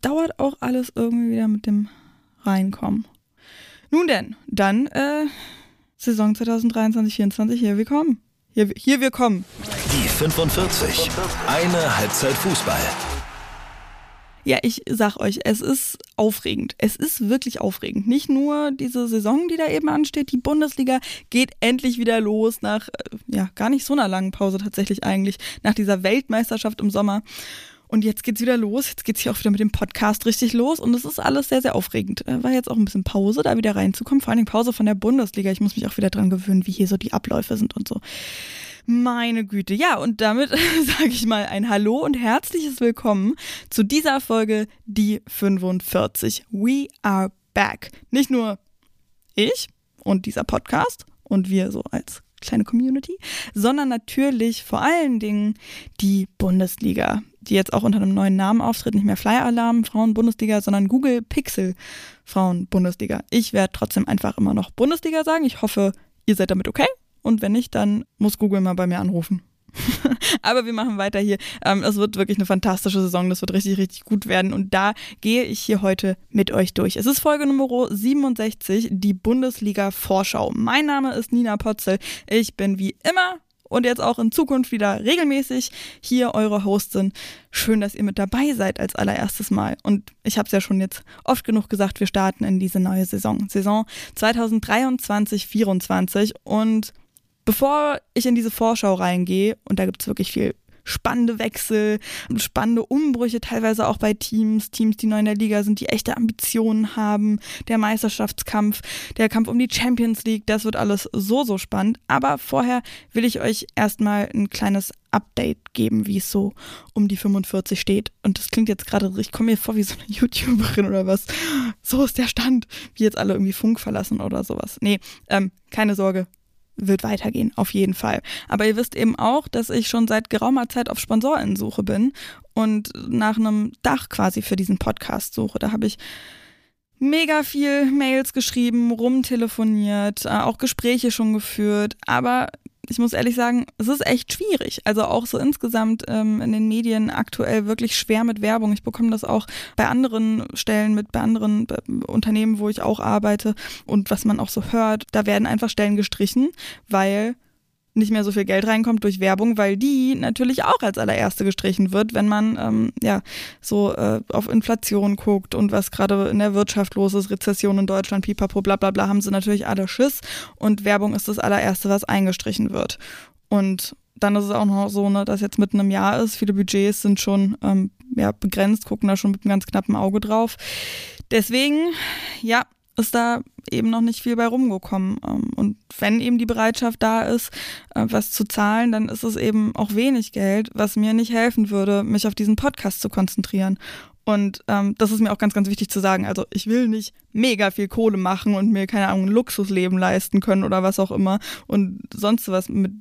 dauert auch alles irgendwie wieder mit dem Reinkommen. Nun denn, dann äh, Saison 2023-24, hier wir kommen. Hier, hier wir kommen. Die 45. Eine Halbzeit Fußball. Ja, ich sag euch, es ist aufregend. Es ist wirklich aufregend. Nicht nur diese Saison, die da eben ansteht. Die Bundesliga geht endlich wieder los nach, äh, ja, gar nicht so einer langen Pause tatsächlich eigentlich, nach dieser Weltmeisterschaft im Sommer. Und jetzt geht's wieder los. Jetzt geht's hier auch wieder mit dem Podcast richtig los. Und es ist alles sehr, sehr aufregend. Äh, war jetzt auch ein bisschen Pause, da wieder reinzukommen. Vor allen Dingen Pause von der Bundesliga. Ich muss mich auch wieder dran gewöhnen, wie hier so die Abläufe sind und so. Meine Güte. Ja, und damit sage ich mal ein Hallo und herzliches Willkommen zu dieser Folge, die 45. We are back. Nicht nur ich und dieser Podcast und wir so als kleine Community, sondern natürlich vor allen Dingen die Bundesliga, die jetzt auch unter einem neuen Namen auftritt, nicht mehr Flyer Alarm Frauen Bundesliga, sondern Google Pixel Frauen Bundesliga. Ich werde trotzdem einfach immer noch Bundesliga sagen. Ich hoffe, ihr seid damit okay. Und wenn nicht, dann muss Google mal bei mir anrufen. Aber wir machen weiter hier. Ähm, es wird wirklich eine fantastische Saison. Das wird richtig, richtig gut werden. Und da gehe ich hier heute mit euch durch. Es ist Folge Nummer 67, die Bundesliga Vorschau. Mein Name ist Nina Potzel. Ich bin wie immer und jetzt auch in Zukunft wieder regelmäßig hier eure Hostin. Schön, dass ihr mit dabei seid als allererstes Mal. Und ich habe es ja schon jetzt oft genug gesagt, wir starten in diese neue Saison. Saison 2023-24 und Bevor ich in diese Vorschau reingehe, und da gibt es wirklich viel spannende Wechsel, spannende Umbrüche, teilweise auch bei Teams, Teams, die neu in der Liga sind, die echte Ambitionen haben, der Meisterschaftskampf, der Kampf um die Champions League, das wird alles so, so spannend. Aber vorher will ich euch erstmal ein kleines Update geben, wie es so um die 45 steht. Und das klingt jetzt gerade, ich komme mir vor wie so eine YouTuberin oder was. So ist der Stand, wie jetzt alle irgendwie Funk verlassen oder sowas. Nee, ähm, keine Sorge, wird weitergehen, auf jeden Fall. Aber ihr wisst eben auch, dass ich schon seit geraumer Zeit auf Sponsorensuche bin und nach einem Dach quasi für diesen Podcast suche. Da habe ich mega viel Mails geschrieben, rumtelefoniert, äh, auch Gespräche schon geführt, aber ich muss ehrlich sagen, es ist echt schwierig. Also auch so insgesamt ähm, in den Medien aktuell wirklich schwer mit Werbung. Ich bekomme das auch bei anderen Stellen mit, bei anderen äh, Unternehmen, wo ich auch arbeite und was man auch so hört. Da werden einfach Stellen gestrichen, weil nicht mehr so viel Geld reinkommt durch Werbung, weil die natürlich auch als allererste gestrichen wird, wenn man ähm, ja so äh, auf Inflation guckt und was gerade in der Wirtschaft los ist, Rezession in Deutschland, pipapo, bla bla bla, haben sie natürlich alle Schiss und Werbung ist das allererste, was eingestrichen wird. Und dann ist es auch noch so, ne, dass jetzt mitten im Jahr ist, viele Budgets sind schon ähm, ja, begrenzt, gucken da schon mit einem ganz knappen Auge drauf. Deswegen, ja, ist da eben noch nicht viel bei rumgekommen. Ähm, und wenn eben die Bereitschaft da ist, äh, was zu zahlen, dann ist es eben auch wenig Geld, was mir nicht helfen würde, mich auf diesen Podcast zu konzentrieren. Und ähm, das ist mir auch ganz, ganz wichtig zu sagen. Also ich will nicht mega viel Kohle machen und mir, keine Ahnung, ein Luxusleben leisten können oder was auch immer und sonst was mit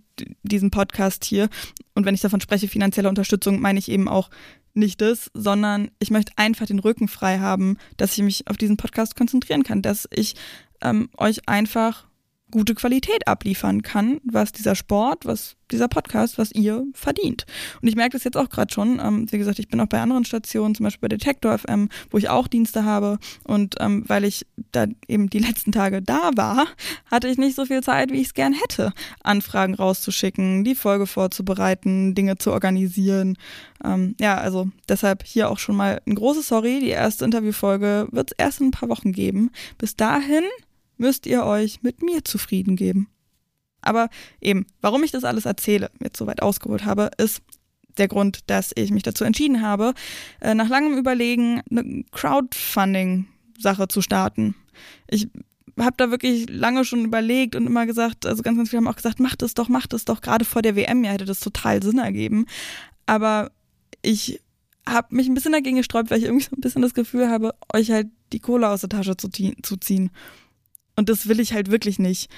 diesem Podcast hier. Und wenn ich davon spreche, finanzielle Unterstützung, meine ich eben auch nicht das, sondern ich möchte einfach den Rücken frei haben, dass ich mich auf diesen Podcast konzentrieren kann, dass ich ähm, euch einfach gute Qualität abliefern kann, was dieser Sport, was dieser Podcast, was ihr verdient. Und ich merke das jetzt auch gerade schon. Ähm, wie gesagt, ich bin auch bei anderen Stationen, zum Beispiel bei Detektor FM, wo ich auch Dienste habe. Und ähm, weil ich da eben die letzten Tage da war, hatte ich nicht so viel Zeit, wie ich es gern hätte, Anfragen rauszuschicken, die Folge vorzubereiten, Dinge zu organisieren. Ähm, ja, also deshalb hier auch schon mal ein großes Sorry. Die erste Interviewfolge wird es erst in ein paar Wochen geben. Bis dahin müsst ihr euch mit mir zufrieden geben. Aber eben, warum ich das alles erzähle, jetzt soweit ausgeholt habe, ist der Grund, dass ich mich dazu entschieden habe, äh, nach langem Überlegen eine Crowdfunding-Sache zu starten. Ich habe da wirklich lange schon überlegt und immer gesagt, also ganz, ganz viele haben auch gesagt, macht es doch, macht es doch. Gerade vor der WM ja hätte das total Sinn ergeben. Aber ich habe mich ein bisschen dagegen gesträubt, weil ich irgendwie so ein bisschen das Gefühl habe, euch halt die Kohle aus der Tasche zu, zu ziehen. Und das will ich halt wirklich nicht.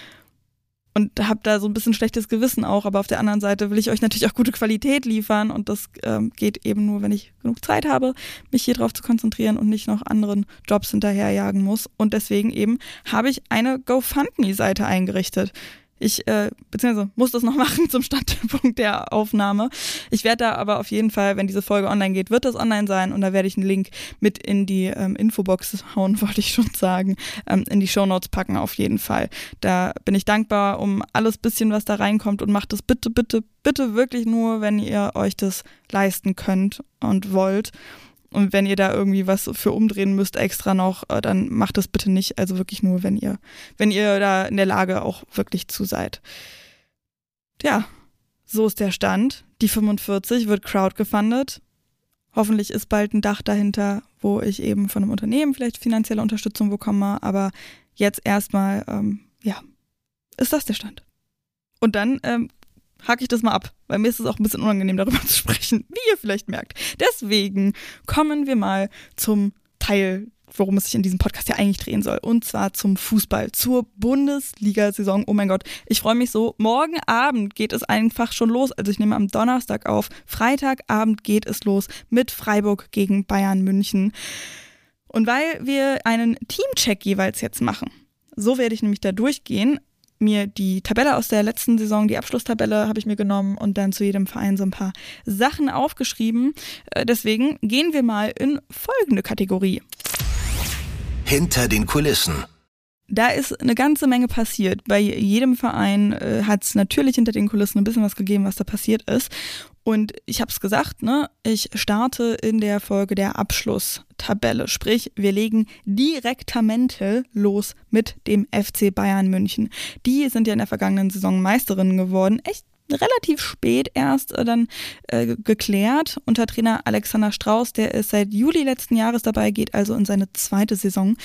Und habe da so ein bisschen schlechtes Gewissen auch, aber auf der anderen Seite will ich euch natürlich auch gute Qualität liefern und das ähm, geht eben nur, wenn ich genug Zeit habe, mich hier drauf zu konzentrieren und nicht noch anderen Jobs hinterherjagen muss. Und deswegen eben habe ich eine GoFundMe-Seite eingerichtet. Ich, äh, beziehungsweise muss das noch machen zum Standpunkt der Aufnahme. Ich werde da aber auf jeden Fall, wenn diese Folge online geht, wird das online sein und da werde ich einen Link mit in die ähm, Infobox hauen, wollte ich schon sagen, ähm, in die Shownotes packen auf jeden Fall. Da bin ich dankbar um alles bisschen, was da reinkommt und macht das bitte, bitte, bitte wirklich nur, wenn ihr euch das leisten könnt und wollt. Und wenn ihr da irgendwie was für umdrehen müsst extra noch, äh, dann macht das bitte nicht. Also wirklich nur, wenn ihr, wenn ihr da in der Lage auch wirklich zu seid. Ja, so ist der Stand. Die 45 wird crowdgefundet. Hoffentlich ist bald ein Dach dahinter, wo ich eben von einem Unternehmen vielleicht finanzielle Unterstützung bekomme. Aber jetzt erstmal, ähm, ja, ist das der Stand. Und dann ähm, hake ich das mal ab, weil mir ist es auch ein bisschen unangenehm, darüber zu sprechen, wie ihr vielleicht merkt. Deswegen kommen wir mal zum Teil, worum es sich in diesem Podcast ja eigentlich drehen soll. Und zwar zum Fußball, zur Bundesliga-Saison. Oh mein Gott, ich freue mich so. Morgen Abend geht es einfach schon los. Also ich nehme am Donnerstag auf. Freitagabend geht es los mit Freiburg gegen Bayern München. Und weil wir einen Teamcheck jeweils jetzt machen, so werde ich nämlich da durchgehen, mir die Tabelle aus der letzten Saison, die Abschlusstabelle habe ich mir genommen und dann zu jedem Verein so ein paar Sachen aufgeschrieben. Äh, deswegen gehen wir mal in folgende Kategorie. Hinter den Kulissen. Da ist eine ganze Menge passiert. Bei jedem Verein äh, hat es natürlich hinter den Kulissen ein bisschen was gegeben, was da passiert ist. Und ich habe es gesagt, ne, ich starte in der Folge der Abschlusstabelle. Sprich, wir legen direktamente los mit dem FC Bayern München. Die sind ja in der vergangenen Saison Meisterinnen geworden. Echt relativ spät erst äh, dann äh, geklärt unter Trainer Alexander Strauß, der ist seit Juli letzten Jahres dabei, geht also in seine zweite Saison.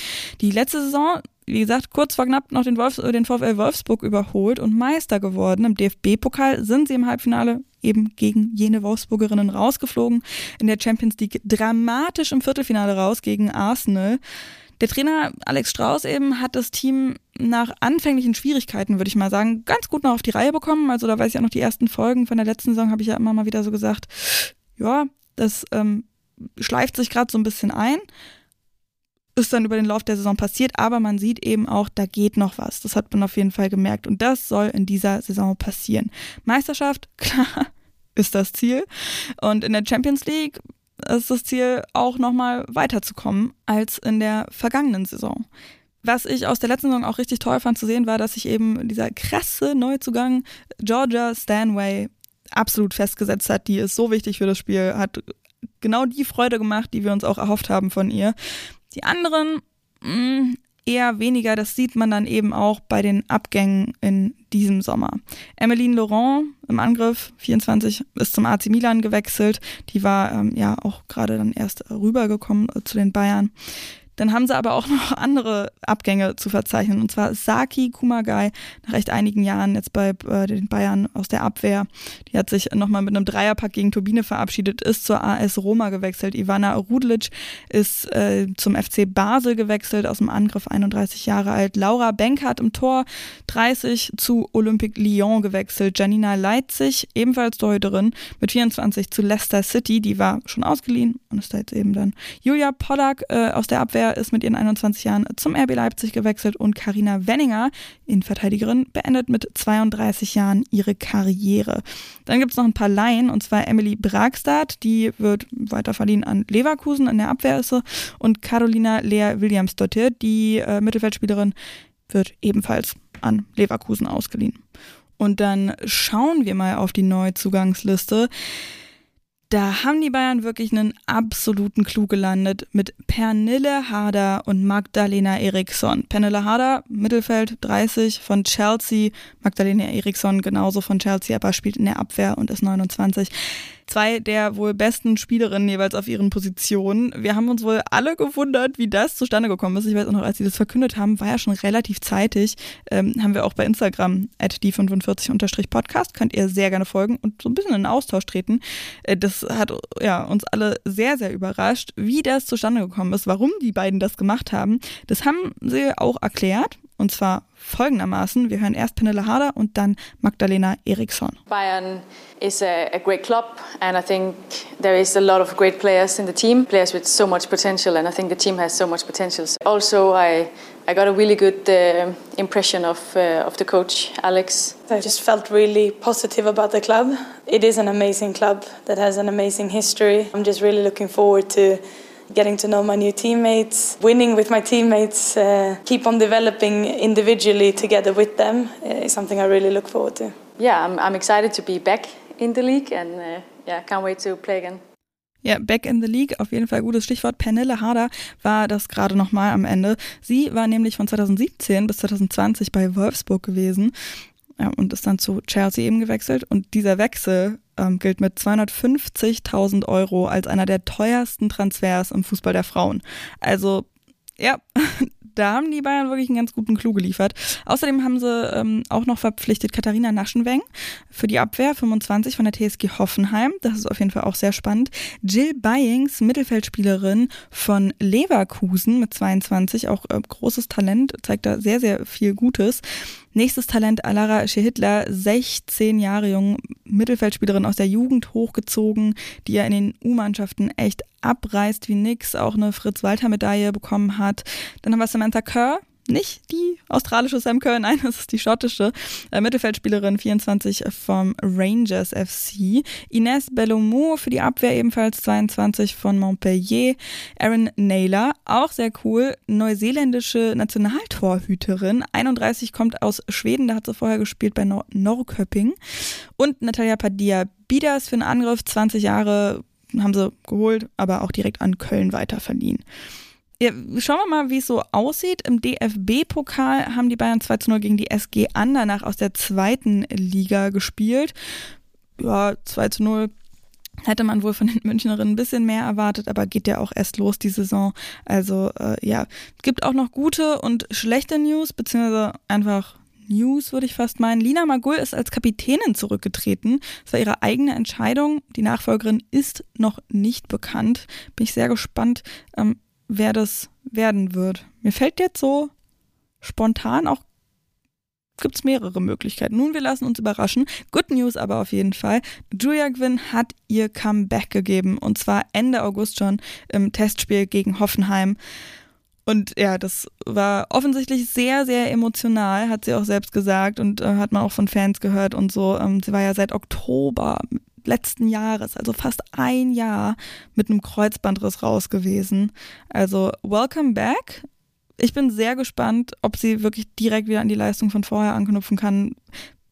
Die letzte Saison wie gesagt, kurz vor knapp noch den, Wolfs den VfL Wolfsburg überholt und Meister geworden. Im DFB-Pokal sind sie im Halbfinale eben gegen jene Wolfsburgerinnen rausgeflogen. In der Champions League dramatisch im Viertelfinale raus gegen Arsenal. Der Trainer Alex Strauß eben hat das Team nach anfänglichen Schwierigkeiten, würde ich mal sagen, ganz gut noch auf die Reihe bekommen. Also da weiß ich auch noch die ersten Folgen von der letzten Saison, habe ich ja immer mal wieder so gesagt, ja, das ähm, schleift sich gerade so ein bisschen ein ist dann über den Lauf der Saison passiert, aber man sieht eben auch, da geht noch was. Das hat man auf jeden Fall gemerkt und das soll in dieser Saison passieren. Meisterschaft, klar, ist das Ziel und in der Champions League ist das Ziel auch nochmal weiterzukommen als in der vergangenen Saison. Was ich aus der letzten Saison auch richtig toll fand zu sehen, war, dass sich eben dieser krasse Neuzugang Georgia Stanway absolut festgesetzt hat. Die ist so wichtig für das Spiel, hat genau die Freude gemacht, die wir uns auch erhofft haben von ihr. Die anderen mh, mm, eher weniger, das sieht man dann eben auch bei den Abgängen in diesem Sommer. Emmeline Laurent im Angriff, 24, ist zum AC Milan gewechselt. Die war ähm, ja auch gerade dann erst rübergekommen äh, zu den Bayern. Dann haben sie aber auch noch andere Abgänge zu verzeichnen. Und zwar Saki Kumagai nach recht einigen Jahren jetzt bei äh, den Bayern aus der Abwehr. Die hat sich nochmal mit einem Dreierpack gegen Turbine verabschiedet, ist zur AS Roma gewechselt. Ivana Rudlic ist äh, zum FC Basel gewechselt, aus dem Angriff 31 Jahre alt. Laura Benkert im Tor 30 zu Olympique Lyon gewechselt. Janina Leitzig, ebenfalls Torhüterin, mit 24 zu Leicester City. Die war schon ausgeliehen und ist da jetzt eben dann. Julia Pollack äh, aus der Abwehr ist mit ihren 21 Jahren zum RB Leipzig gewechselt und Karina Wenninger, Innenverteidigerin, beendet mit 32 Jahren ihre Karriere. Dann gibt es noch ein paar Laien und zwar Emily Bragstad, die wird weiter verliehen an Leverkusen in der Abwehr ist sie, und Carolina Lea Williams-Dottir, die äh, Mittelfeldspielerin, wird ebenfalls an Leverkusen ausgeliehen. Und dann schauen wir mal auf die Neuzugangsliste. Da haben die Bayern wirklich einen absoluten Clou gelandet mit Pernille Harder und Magdalena Eriksson. Pernille Harder, Mittelfeld 30 von Chelsea, Magdalena Eriksson genauso von Chelsea, aber spielt in der Abwehr und ist 29 zwei der wohl besten Spielerinnen jeweils auf ihren Positionen. Wir haben uns wohl alle gewundert, wie das zustande gekommen ist. Ich weiß auch noch, als sie das verkündet haben, war ja schon relativ zeitig. Ähm, haben wir auch bei Instagram at die45-podcast. Könnt ihr sehr gerne folgen und so ein bisschen in den Austausch treten. Äh, das hat ja, uns alle sehr, sehr überrascht, wie das zustande gekommen ist, warum die beiden das gemacht haben. Das haben sie auch erklärt Und zwar folgendermaßen. Wir hören erst Pernille Harder und dann Magdalena Eriksson. Bayern is a, a, great club and I think there is a lot of great players in the team, players with so much potential and I think the team has so much potential. Also I, I got a really good uh, impression of, uh, of the coach, Alex. I just felt really positive about the club. It is an amazing club that has an amazing history. I'm just really looking forward to getting to know my new teammates, winning with my teammates, uh, keep on developing individually together with them uh, is something I really look forward to. Yeah, I'm, I'm excited to be back in the league and uh, yeah, can't wait to play again. Ja, Back in the League, auf jeden Fall gutes Stichwort. Pernille Harder war das gerade nochmal am Ende. Sie war nämlich von 2017 bis 2020 bei Wolfsburg gewesen ja, und ist dann zu Chelsea eben gewechselt. Und dieser Wechsel ähm, gilt mit 250.000 Euro als einer der teuersten Transfers im Fußball der Frauen. Also ja, da haben die Bayern wirklich einen ganz guten Clou geliefert. Außerdem haben sie ähm, auch noch verpflichtet Katharina Naschenweng für die Abwehr, 25 von der TSG Hoffenheim. Das ist auf jeden Fall auch sehr spannend. Jill Byings, Mittelfeldspielerin von Leverkusen mit 22, auch äh, großes Talent, zeigt da sehr, sehr viel Gutes. Nächstes Talent Alara Schehitler, 16 Jahre jung, Mittelfeldspielerin aus der Jugend hochgezogen, die ja in den U-Mannschaften echt abreißt wie nix, auch eine Fritz-Walter-Medaille bekommen hat. Dann haben wir Samantha Kerr, nicht die australische Sam Kerr, nein, das ist die schottische äh, Mittelfeldspielerin 24 vom Rangers FC. Ines Bellomou für die Abwehr ebenfalls 22 von Montpellier. Aaron Naylor, auch sehr cool, neuseeländische Nationaltorhüterin. 31 kommt aus Schweden, da hat sie vorher gespielt bei Nor Norrköping. Und Natalia Padilla Bidas für einen Angriff, 20 Jahre haben sie geholt, aber auch direkt an Köln weiterverliehen. Ja, schauen wir mal, wie es so aussieht. Im DFB-Pokal haben die Bayern 2 zu 0 gegen die SG Andernach aus der zweiten Liga gespielt. Ja, 2 zu 0 hätte man wohl von den Münchnerinnen ein bisschen mehr erwartet, aber geht ja auch erst los die Saison. Also äh, ja, es gibt auch noch gute und schlechte News, beziehungsweise einfach News, würde ich fast meinen. Lina Magul ist als Kapitänin zurückgetreten. Das war ihre eigene Entscheidung. Die Nachfolgerin ist noch nicht bekannt. Bin ich sehr gespannt, ähm, wer das werden wird. Mir fällt jetzt so spontan auch gibt es mehrere Möglichkeiten. Nun, wir lassen uns überraschen. Good News aber auf jeden Fall. Julia Gwynn hat ihr Comeback gegeben und zwar Ende August schon im Testspiel gegen Hoffenheim. Und ja, das war offensichtlich sehr, sehr emotional, hat sie auch selbst gesagt und äh, hat man auch von Fans gehört und so. Ähm, sie war ja seit Oktober letzten Jahres, also fast ein Jahr, mit einem Kreuzbandriss raus gewesen. Also welcome back. Ich bin sehr gespannt, ob sie wirklich direkt wieder an die Leistung von vorher anknüpfen kann.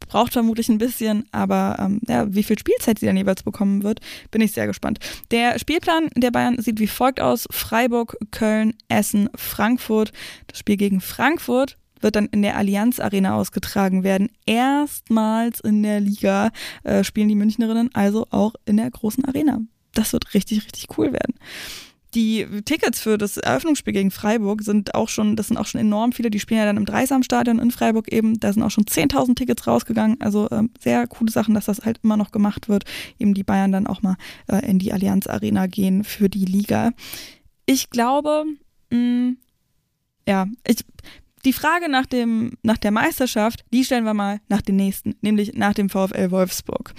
Braucht vermutlich ein bisschen, aber ähm, ja, wie viel Spielzeit sie dann jeweils bekommen wird, bin ich sehr gespannt. Der Spielplan der Bayern sieht wie folgt aus: Freiburg, Köln, Essen, Frankfurt. Das Spiel gegen Frankfurt wird dann in der Allianz Arena ausgetragen werden. Erstmals in der Liga äh, spielen die Münchnerinnen also auch in der großen Arena. Das wird richtig, richtig cool werden. Die Tickets für das Eröffnungsspiel gegen Freiburg sind auch schon, das sind auch schon enorm viele. Die spielen ja dann im Dreisamstadion in Freiburg eben. Da sind auch schon 10.000 Tickets rausgegangen. Also ähm, sehr coole Sachen, dass das halt immer noch gemacht wird. Eben die Bayern dann auch mal äh, in die Allianz Arena gehen für die Liga. Ich glaube, mh, mm, ja, ich, die Frage nach, dem, nach der Meisterschaft, die stellen wir mal nach dem nächsten, nämlich nach dem VfL Wolfsburg.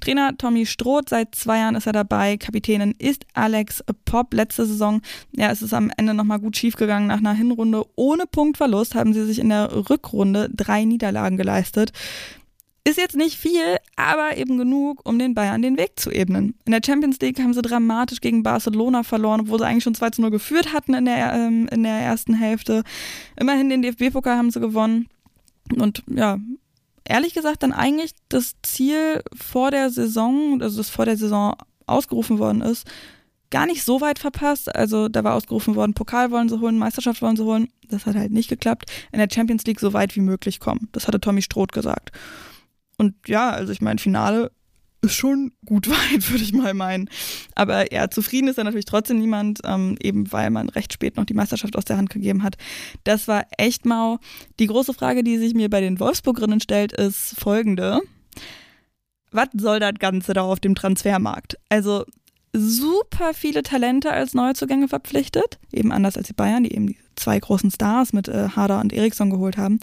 Trainer Tommy Stroth, seit zwei Jahren ist er dabei. Kapitänin ist Alex Popp. Letzte Saison, ja, es ist am Ende nochmal gut schiefgegangen. Nach einer Hinrunde ohne Punktverlust haben sie sich in der Rückrunde drei Niederlagen geleistet. Ist jetzt nicht viel, aber eben genug, um den Bayern den Weg zu ebnen. In der Champions League haben sie dramatisch gegen Barcelona verloren, obwohl sie eigentlich schon 2 zu 0 geführt hatten in der, ähm, in der ersten Hälfte. Immerhin den DFB-Pokal haben sie gewonnen. Und ja, ehrlich gesagt, dann eigentlich das Ziel vor der Saison, also das vor der Saison ausgerufen worden ist, gar nicht so weit verpasst. Also da war ausgerufen worden, Pokal wollen sie holen, Meisterschaft wollen sie holen. Das hat halt nicht geklappt. In der Champions League so weit wie möglich kommen. Das hatte Tommy Stroth gesagt. Und ja, also ich meine, Finale ist schon gut weit, würde ich mal meinen. Aber ja, zufrieden ist da natürlich trotzdem niemand, ähm, eben weil man recht spät noch die Meisterschaft aus der Hand gegeben hat. Das war echt mau. Die große Frage, die sich mir bei den Wolfsburgerinnen stellt, ist folgende. Was soll das Ganze da auf dem Transfermarkt? Also super viele Talente als Neuzugänge verpflichtet, eben anders als die Bayern, die eben die zwei großen Stars mit äh, Harder und Eriksson geholt haben.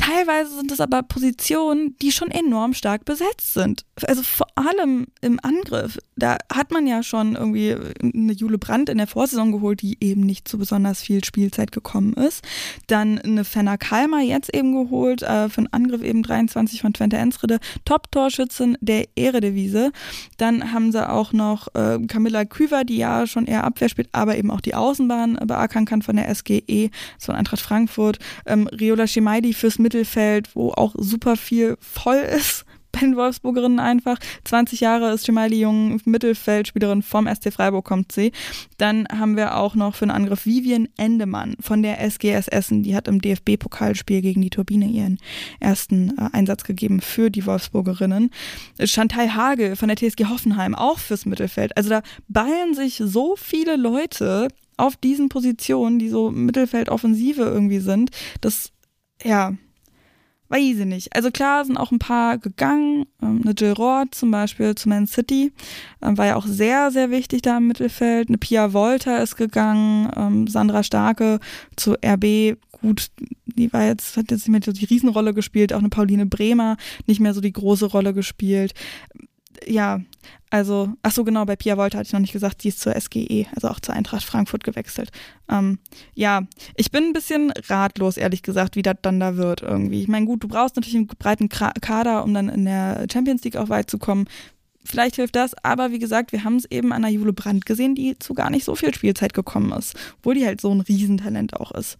Teilweise sind es aber Positionen, die schon enorm stark besetzt sind. Also vor allem im Angriff. Da hat man ja schon irgendwie eine Jule Brandt in der Vorsaison geholt, die eben nicht zu besonders viel Spielzeit gekommen ist. Dann eine Fenner Kalmer jetzt eben geholt, äh, für den Angriff eben 23 von Twente Enschede. Top-Torschützin der Ehredevise. Dann haben sie auch noch äh, Camilla Küver, die ja schon eher Abwehr spielt, aber eben auch die Außenbahn beackern kann von der SGE, von Eintracht Frankfurt. Ähm, Riola Schemaidi fürs Mittel Mittelfeld, wo auch super viel voll ist bei den Wolfsburgerinnen einfach. 20 Jahre ist Gemaili Jung Mittelfeldspielerin vom SC Freiburg kommt sie. Dann haben wir auch noch für den Angriff Vivian Endemann von der SGS Essen. Die hat im DFB-Pokalspiel gegen die Turbine ihren ersten äh, Einsatz gegeben für die Wolfsburgerinnen. Chantal Hagel von der TSG Hoffenheim auch fürs Mittelfeld. Also da ballen sich so viele Leute auf diesen Positionen, die so Mittelfeldoffensive irgendwie sind. Das, ja, weiß ich nicht. Also klar sind auch ein paar gegangen. Ähm, eine Jill Roth zum Beispiel zu Man City ähm, war ja auch sehr, sehr wichtig da im Mittelfeld. Eine Pia Volter ist gegangen. Ähm, Sandra Starke zu RB. Gut, die war jetzt, hat jetzt nicht mehr so die Riesenrolle gespielt. Auch eine Pauline Bremer nicht mehr so die große Rolle gespielt ja, also, ach so genau, bei Pia Wolter hatte ich noch nicht gesagt, die ist zur SGE, also auch zur Eintracht Frankfurt gewechselt. Ähm, ja, ich bin ein bisschen ratlos, ehrlich gesagt, wie das dann da wird irgendwie. Ich meine, gut, du brauchst natürlich einen breiten Kader, um dann in der Champions League auch weit zu kommen. Vielleicht hilft das, aber wie gesagt, wir haben es eben an der Jule Brandt gesehen, die zu gar nicht so viel Spielzeit gekommen ist, obwohl die halt so ein Riesentalent auch ist.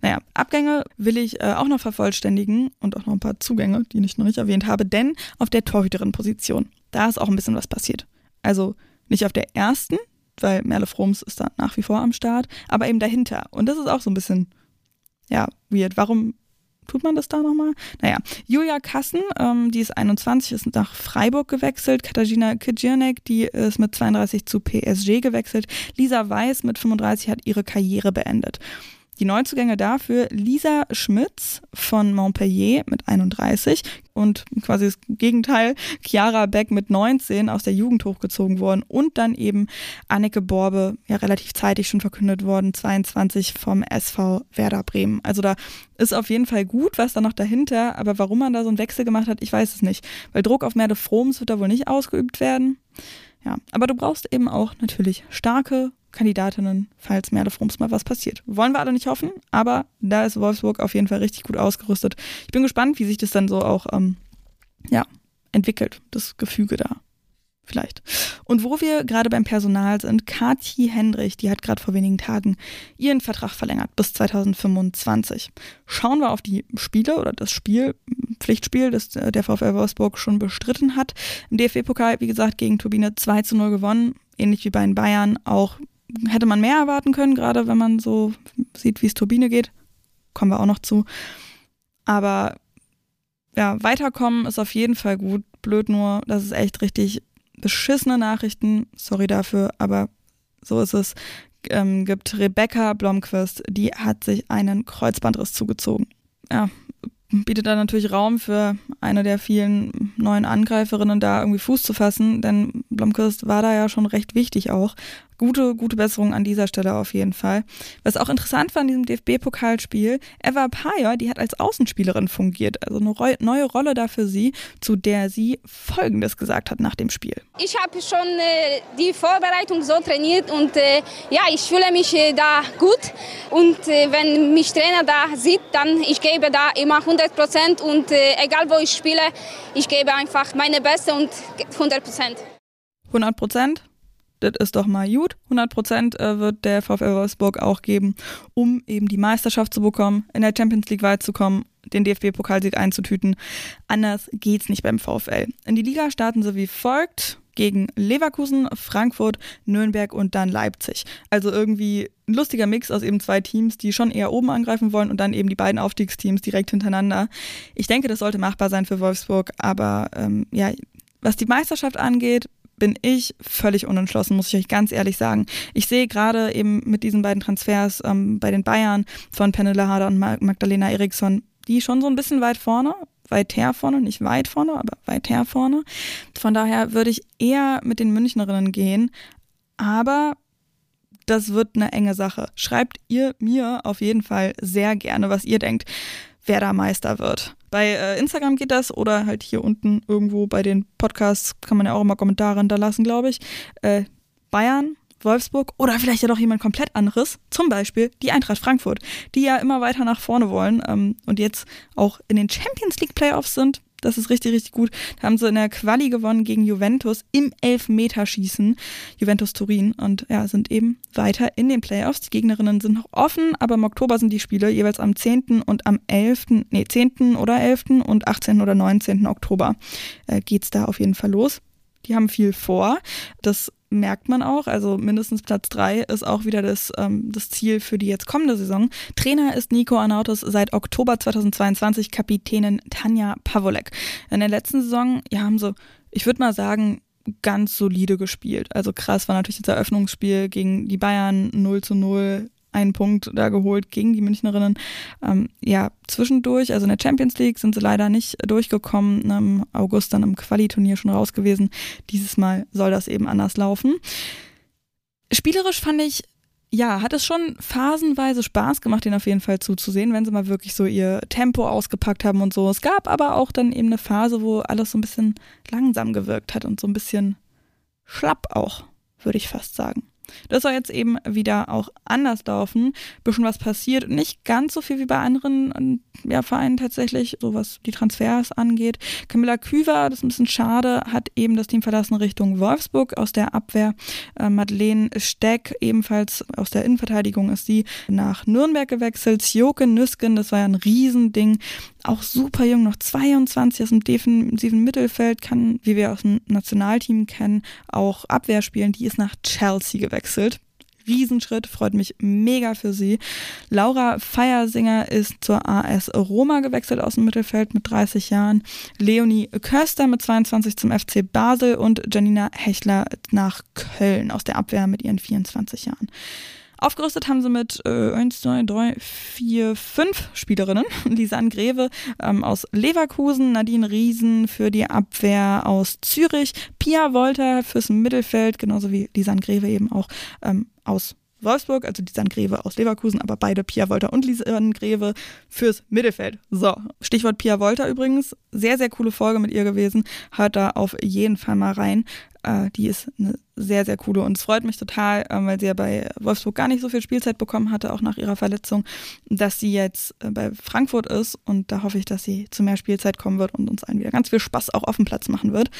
Naja, Abgänge will ich äh, auch noch vervollständigen und auch noch ein paar Zugänge, die ich noch nicht erwähnt habe, denn auf der Torhüterin-Position da ist auch ein bisschen was passiert. Also nicht auf der ersten, weil Merle Froms ist da nach wie vor am Start, aber eben dahinter. Und das ist auch so ein bisschen, ja, weird. Warum tut man das da nochmal? Naja, Julia Kassen, ähm, die ist 21, ist nach Freiburg gewechselt. Katarzyna Kajirnek, die ist mit 32 zu PSG gewechselt. Lisa Weiß mit 35 hat ihre Karriere beendet. Die Neuzugänge dafür Lisa Schmitz von Montpellier mit 31 und quasi das Gegenteil, Chiara Beck mit 19 aus der Jugend hochgezogen worden und dann eben Anneke Borbe, ja relativ zeitig schon verkündet worden, 22 vom SV Werder Bremen. Also da ist auf jeden Fall gut, was da noch dahinter, aber warum man da so einen Wechsel gemacht hat, ich weiß es nicht. Weil Druck auf Merde Froms wird da wohl nicht ausgeübt werden. Ja, aber du brauchst eben auch natürlich starke Kandidatinnen, falls Merle Frums mal was passiert. Wollen wir alle nicht hoffen, aber da ist Wolfsburg auf jeden Fall richtig gut ausgerüstet. Ich bin gespannt, wie sich das dann so auch ähm, ja, entwickelt, das Gefüge da. Vielleicht. Und wo wir gerade beim Personal sind, Kathi Hendrich, die hat gerade vor wenigen Tagen ihren Vertrag verlängert bis 2025. Schauen wir auf die Spiele oder das Spiel, Pflichtspiel, das der VfL Wolfsburg schon bestritten hat. Im DFB-Pokal, wie gesagt, gegen Turbine 2 zu 0 gewonnen. Ähnlich wie bei den Bayern auch hätte man mehr erwarten können, gerade wenn man so sieht, wie es Turbine geht. Kommen wir auch noch zu. Aber ja, weiterkommen ist auf jeden Fall gut. Blöd nur, das ist echt richtig beschissene Nachrichten. Sorry dafür, aber so ist es. Ähm, gibt Rebecca Blomquist, die hat sich einen Kreuzbandriss zugezogen. Ja, bietet da natürlich Raum für eine der vielen neuen Angreiferinnen da irgendwie Fuß zu fassen, denn Blomquist war da ja schon recht wichtig auch gute, gute Besserung an dieser Stelle auf jeden Fall. Was auch interessant war in diesem DFB-Pokalspiel, Eva Payer, die hat als Außenspielerin fungiert, also eine neue Rolle da für sie, zu der sie Folgendes gesagt hat nach dem Spiel. Ich habe schon äh, die Vorbereitung so trainiert und äh, ja, ich fühle mich äh, da gut und äh, wenn mich Trainer da sieht, dann ich gebe da immer 100 Prozent und äh, egal wo ich spiele, ich gebe einfach meine Beste und 100 Prozent. 100 Prozent? Das ist doch mal gut. 100 Prozent äh, wird der VfL Wolfsburg auch geben, um eben die Meisterschaft zu bekommen, in der Champions League weit zu kommen, den DFB-Pokalsieg einzutüten. Anders geht's nicht beim VfL. In die Liga starten sie wie folgt gegen Leverkusen, Frankfurt, Nürnberg und dann Leipzig. Also irgendwie ein lustiger Mix aus eben zwei Teams, die schon eher oben angreifen wollen und dann eben die beiden Aufstiegsteams direkt hintereinander. Ich denke, das sollte machbar sein für Wolfsburg, aber ähm, ja, was die Meisterschaft angeht, bin ich völlig unentschlossen, muss ich euch ganz ehrlich sagen. Ich sehe gerade eben mit diesen beiden Transfers ähm, bei den Bayern von Pernille Harder und Magdalena Eriksson, die schon so ein bisschen weit vorne. weiter vorne, nicht weit vorne, aber weiter vorne. Von daher würde ich eher mit den Münchnerinnen gehen, aber das wird eine enge Sache. Schreibt ihr mir auf jeden Fall sehr gerne, was ihr denkt, wer da Meister wird. Bei äh, Instagram geht das oder halt hier unten irgendwo bei den Podcasts kann man ja auch immer Kommentare hinterlassen, glaube ich. Äh, Bayern, Wolfsburg oder vielleicht ja doch jemand komplett anderes, zum Beispiel die Eintracht Frankfurt, die ja immer weiter nach vorne wollen ähm, und jetzt auch in den Champions League Playoffs sind. Das ist richtig, richtig gut. Da haben sie in der Quali gewonnen gegen Juventus im Elfmeterschießen, Juventus Turin, und ja, sind eben weiter in den Playoffs. Die Gegnerinnen sind noch offen, aber im Oktober sind die Spiele jeweils am 10. und am 11., nee, 10. oder 11. und 18. oder 19. Oktober äh, geht's da auf jeden Fall los. Die haben viel vor. Das merkt man auch. Also mindestens Platz drei ist auch wieder das, ähm, das Ziel für die jetzt kommende Saison. Trainer ist Nico Arnautos seit Oktober 2022 Kapitänin Tanja Pavolek. In der letzten Saison ja, haben sie, ich würde mal sagen, ganz solide gespielt. Also krass war natürlich das Eröffnungsspiel gegen die Bayern 0 zu 0 einen Punkt da geholt gegen die Münchnerinnen. Ähm, ja, zwischendurch, also in der Champions League sind sie leider nicht durchgekommen, im August dann im Quali-Turnier schon raus gewesen. Dieses Mal soll das eben anders laufen. Spielerisch fand ich, ja, hat es schon phasenweise Spaß gemacht, den auf jeden Fall zuzusehen, wenn sie mal wirklich so ihr Tempo ausgepackt haben und so. Es gab aber auch dann eben eine Phase, wo alles so ein bisschen langsam gewirkt hat und so ein bisschen schlapp auch, würde ich fast sagen. Das soll jetzt eben wieder auch anders laufen. Bisschen was passiert. Nicht ganz so viel wie bei anderen ja, Vereinen tatsächlich, so was die Transfers angeht. Camilla Küver, das ist ein bisschen schade, hat eben das Team verlassen Richtung Wolfsburg aus der Abwehr. Äh, Madeleine Steck, ebenfalls aus der Innenverteidigung, ist sie nach Nürnberg gewechselt. Sjoke Nüsken, das war ja ein Riesending. Auch super jung, noch 22 aus dem defensiven Mittelfeld, kann, wie wir aus dem Nationalteam kennen, auch Abwehr spielen. Die ist nach Chelsea gewechselt gewechselt. Riesenschritt, freut mich mega für sie. Laura Feiersinger ist zur AS Roma gewechselt aus dem Mittelfeld mit 30 Jahren. Leonie Köster mit 22 zum FC Basel und Janina Hechler nach Köln aus der Abwehr mit ihren 24 Jahren. Aufgerüstet haben sie mit äh, 1, 2, 3, 4, 5 Spielerinnen. Lisanne Greve ähm, aus Leverkusen, Nadine Riesen für die Abwehr aus Zürich, Pia Wolter fürs Mittelfeld, genauso wie Lisanne Greve eben auch ähm, aus Wolfsburg, also Lisanne Greve aus Leverkusen, aber beide Pia Wolter und Lisanne Greve fürs Mittelfeld. So, Stichwort Pia Wolter übrigens. Sehr, sehr coole Folge mit ihr gewesen. Hört da auf jeden Fall mal rein. Äh, die ist eine sehr, sehr coole und es freut mich total, äh, weil sie ja bei Wolfsburg gar nicht so viel Spielzeit bekommen hatte, auch nach ihrer Verletzung, dass sie jetzt äh, bei Frankfurt ist und da hoffe ich, dass sie zu mehr Spielzeit kommen wird und uns allen wieder ganz viel Spaß auch auf dem Platz machen wird.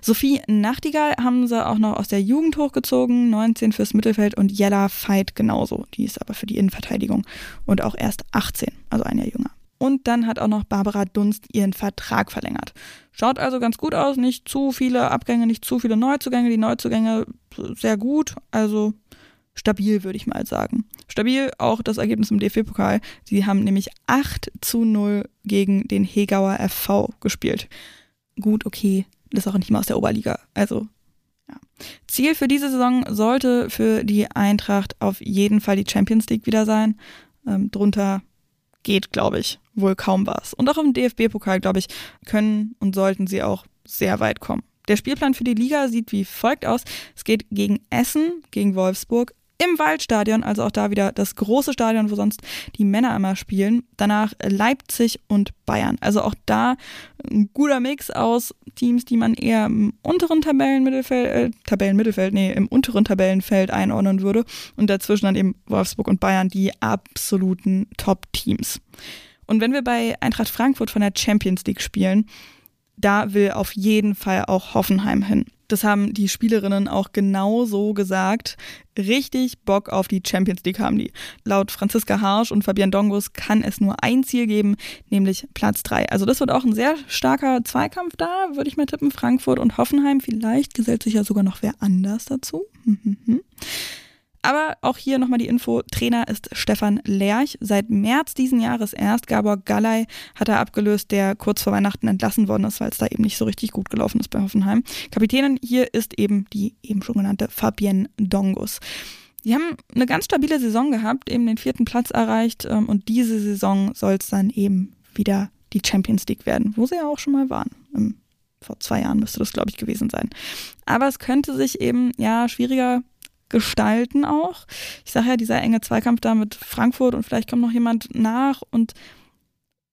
Sophie Nachtigall haben sie auch noch aus der Jugend hochgezogen, 19 fürs Mittelfeld und Jella Veit genauso. Die ist aber für die Innenverteidigung und auch erst 18, also ein Jahr jünger. Und dann hat auch noch Barbara Dunst ihren Vertrag verlängert. Schaut also ganz gut aus, nicht zu viele Abgänge, nicht zu viele Neuzugänge. Die Neuzugänge sehr gut, also stabil, würde ich mal sagen. Stabil auch das Ergebnis im DFB-Pokal. Sie haben nämlich 8 zu 0 gegen den Hegauer FV gespielt. Gut, okay, das ist auch nicht mal aus der Oberliga. Also. Ziel für diese Saison sollte für die Eintracht auf jeden Fall die Champions League wieder sein. Ähm, drunter geht, glaube ich, wohl kaum was. Und auch im DFB-Pokal, glaube ich, können und sollten sie auch sehr weit kommen. Der Spielplan für die Liga sieht wie folgt aus. Es geht gegen Essen, gegen Wolfsburg, im Waldstadion, also auch da wieder das große Stadion, wo sonst die Männer immer spielen. Danach Leipzig und Bayern. Also auch da ein guter Mix aus Teams, die man eher im unteren Tabellenmittelfeld, äh, Tabellenmittelfeld, nee, im unteren Tabellenfeld einordnen würde. Und dazwischen dann eben Wolfsburg und Bayern, die absoluten Top-Teams. Und wenn wir bei Eintracht Frankfurt von der Champions League spielen, da will auf jeden Fall auch Hoffenheim hin. Das haben die Spielerinnen auch genau so gesagt. Richtig Bock auf die Champions League haben die. Laut Franziska Harsch und Fabian Dongus kann es nur ein Ziel geben, nämlich Platz 3. Also das wird auch ein sehr starker Zweikampf da, würde ich mal tippen. Frankfurt und Hoffenheim. Vielleicht gesellt sich ja sogar noch wer anders dazu. Aber auch hier nochmal die Info, Trainer ist Stefan Lerch. Seit März diesen Jahres erst. Gabor Gallei hat er abgelöst, der kurz vor Weihnachten entlassen worden ist, weil es da eben nicht so richtig gut gelaufen ist bei Hoffenheim. Kapitänin hier ist eben die eben schon genannte Fabienne Dongus. Die haben eine ganz stabile Saison gehabt, eben den vierten Platz erreicht ähm, und diese Saison soll es dann eben wieder die Champions League werden, wo sie ja auch schon mal waren. Vor zwei Jahren müsste das, glaube ich, gewesen sein. Aber es könnte sich eben ja schwieriger gestalten auch. Ich sage ja, dieser enge Zweikampf da mit Frankfurt und vielleicht kommt noch jemand nach und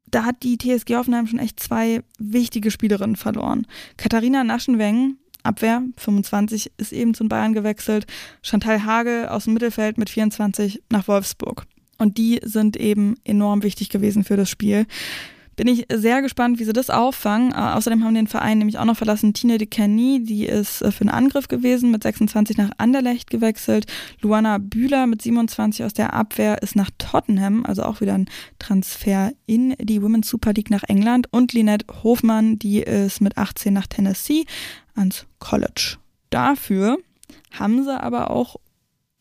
da hat die TSG Hoffenheim schon echt zwei wichtige Spielerinnen verloren. Katharina Naschenweng, Abwehr, 25, ist eben zu Bayern gewechselt. Chantal Hagel aus dem Mittelfeld mit 24 nach Wolfsburg. Und die sind eben enorm wichtig gewesen für das Spiel. Bin ich sehr gespannt, wie sie das auffangen. Äh, außerdem haben den Verein nämlich auch noch verlassen Tine de Kenny, die ist äh, für einen Angriff gewesen, mit 26 nach Anderlecht gewechselt. Luana Bühler mit 27 aus der Abwehr ist nach Tottenham, also auch wieder ein Transfer in die Women's Super League nach England. Und Linette Hofmann, die ist mit 18 nach Tennessee ans College. Dafür haben sie aber auch,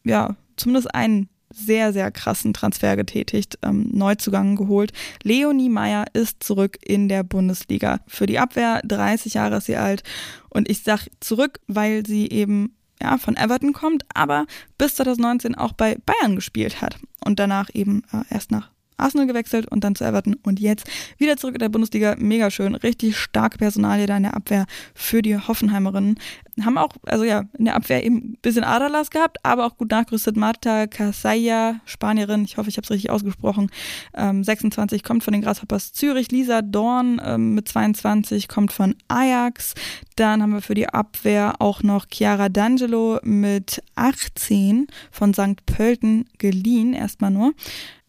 ja, zumindest einen sehr, sehr krassen Transfer getätigt, ähm, Neuzugang geholt. Leonie Meyer ist zurück in der Bundesliga. Für die Abwehr 30 Jahre ist sie alt. Und ich sage zurück, weil sie eben ja, von Everton kommt, aber bis 2019 auch bei Bayern gespielt hat und danach eben äh, erst nach Arsenal gewechselt und dann zu Everton und jetzt wieder zurück in der Bundesliga. Mega schön. Richtig starke Personalie da in der Abwehr für die Hoffenheimerinnen. Haben auch, also ja, in der Abwehr eben ein bisschen Aderlass gehabt, aber auch gut nachgerüstet. Marta Casaya, Spanierin, ich hoffe, ich habe es richtig ausgesprochen, ähm, 26, kommt von den Grasshoppers Zürich. Lisa Dorn ähm, mit 22 kommt von Ajax. Dann haben wir für die Abwehr auch noch Chiara D'Angelo mit 18 von St. Pölten geliehen, erstmal nur.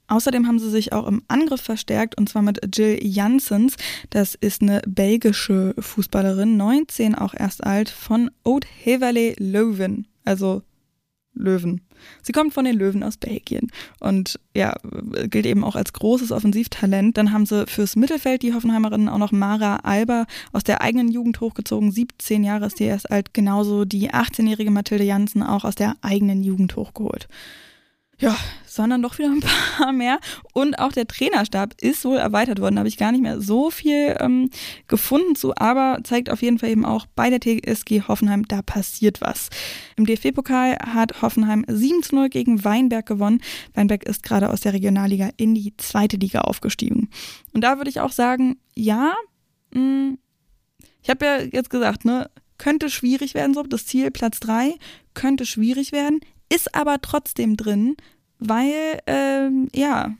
Außerdem haben sie sich auch im Angriff verstärkt und zwar mit Jill Janssens. Das ist eine belgische Fußballerin, 19 auch erst alt, von Oud Heverlee Leuven, also Löwen. Sie kommt von den Löwen aus Belgien und ja, gilt eben auch als großes Offensivtalent. Dann haben sie fürs Mittelfeld die Hoffenheimerinnen auch noch Mara Alba aus der eigenen Jugend hochgezogen. 17 Jahre ist die erst alt. Genauso die 18-jährige Mathilde Janssen auch aus der eigenen Jugend hochgeholt ja, sondern doch wieder ein paar mehr. Und auch der Trainerstab ist wohl erweitert worden. Da habe ich gar nicht mehr so viel ähm, gefunden zu, aber zeigt auf jeden Fall eben auch bei der TSG Hoffenheim, da passiert was. Im DFB-Pokal hat Hoffenheim 7 zu 0 gegen Weinberg gewonnen. Weinberg ist gerade aus der Regionalliga in die zweite Liga aufgestiegen. Und da würde ich auch sagen, ja, mh, hm, ich habe ja jetzt gesagt, ne, könnte schwierig werden, so das Ziel Platz 3 könnte schwierig werden ist aber trotzdem drin, weil, ähm, ja,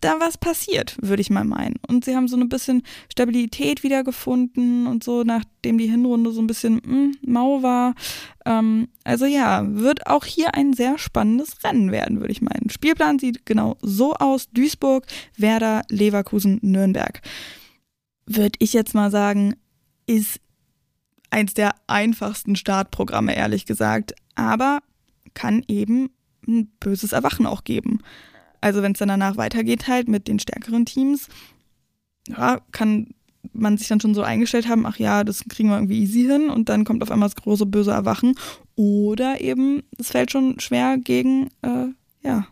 da was passiert, würde ich mal meinen. Und sie haben so ein bisschen Stabilität wiedergefunden und so, nachdem die Hinrunde so ein bisschen mh, hm, mau war. Ähm, also ja, wird auch hier ein sehr spannendes Rennen werden, würde ich meinen. Spielplan sieht genau so aus. Duisburg, Werder, Leverkusen, Nürnberg. Würde ich jetzt mal sagen, ist eins der einfachsten Startprogramme, ehrlich gesagt. Aber kann eben ein böses Erwachen auch geben. Also wenn es dann danach weitergeht halt mit den stärkeren Teams, ja, kann man sich dann schon so eingestellt haben, ach ja, das kriegen wir irgendwie easy hin und dann kommt auf einmal das große böse Erwachen. Oder eben, es fällt schon schwer gegen, äh, ja,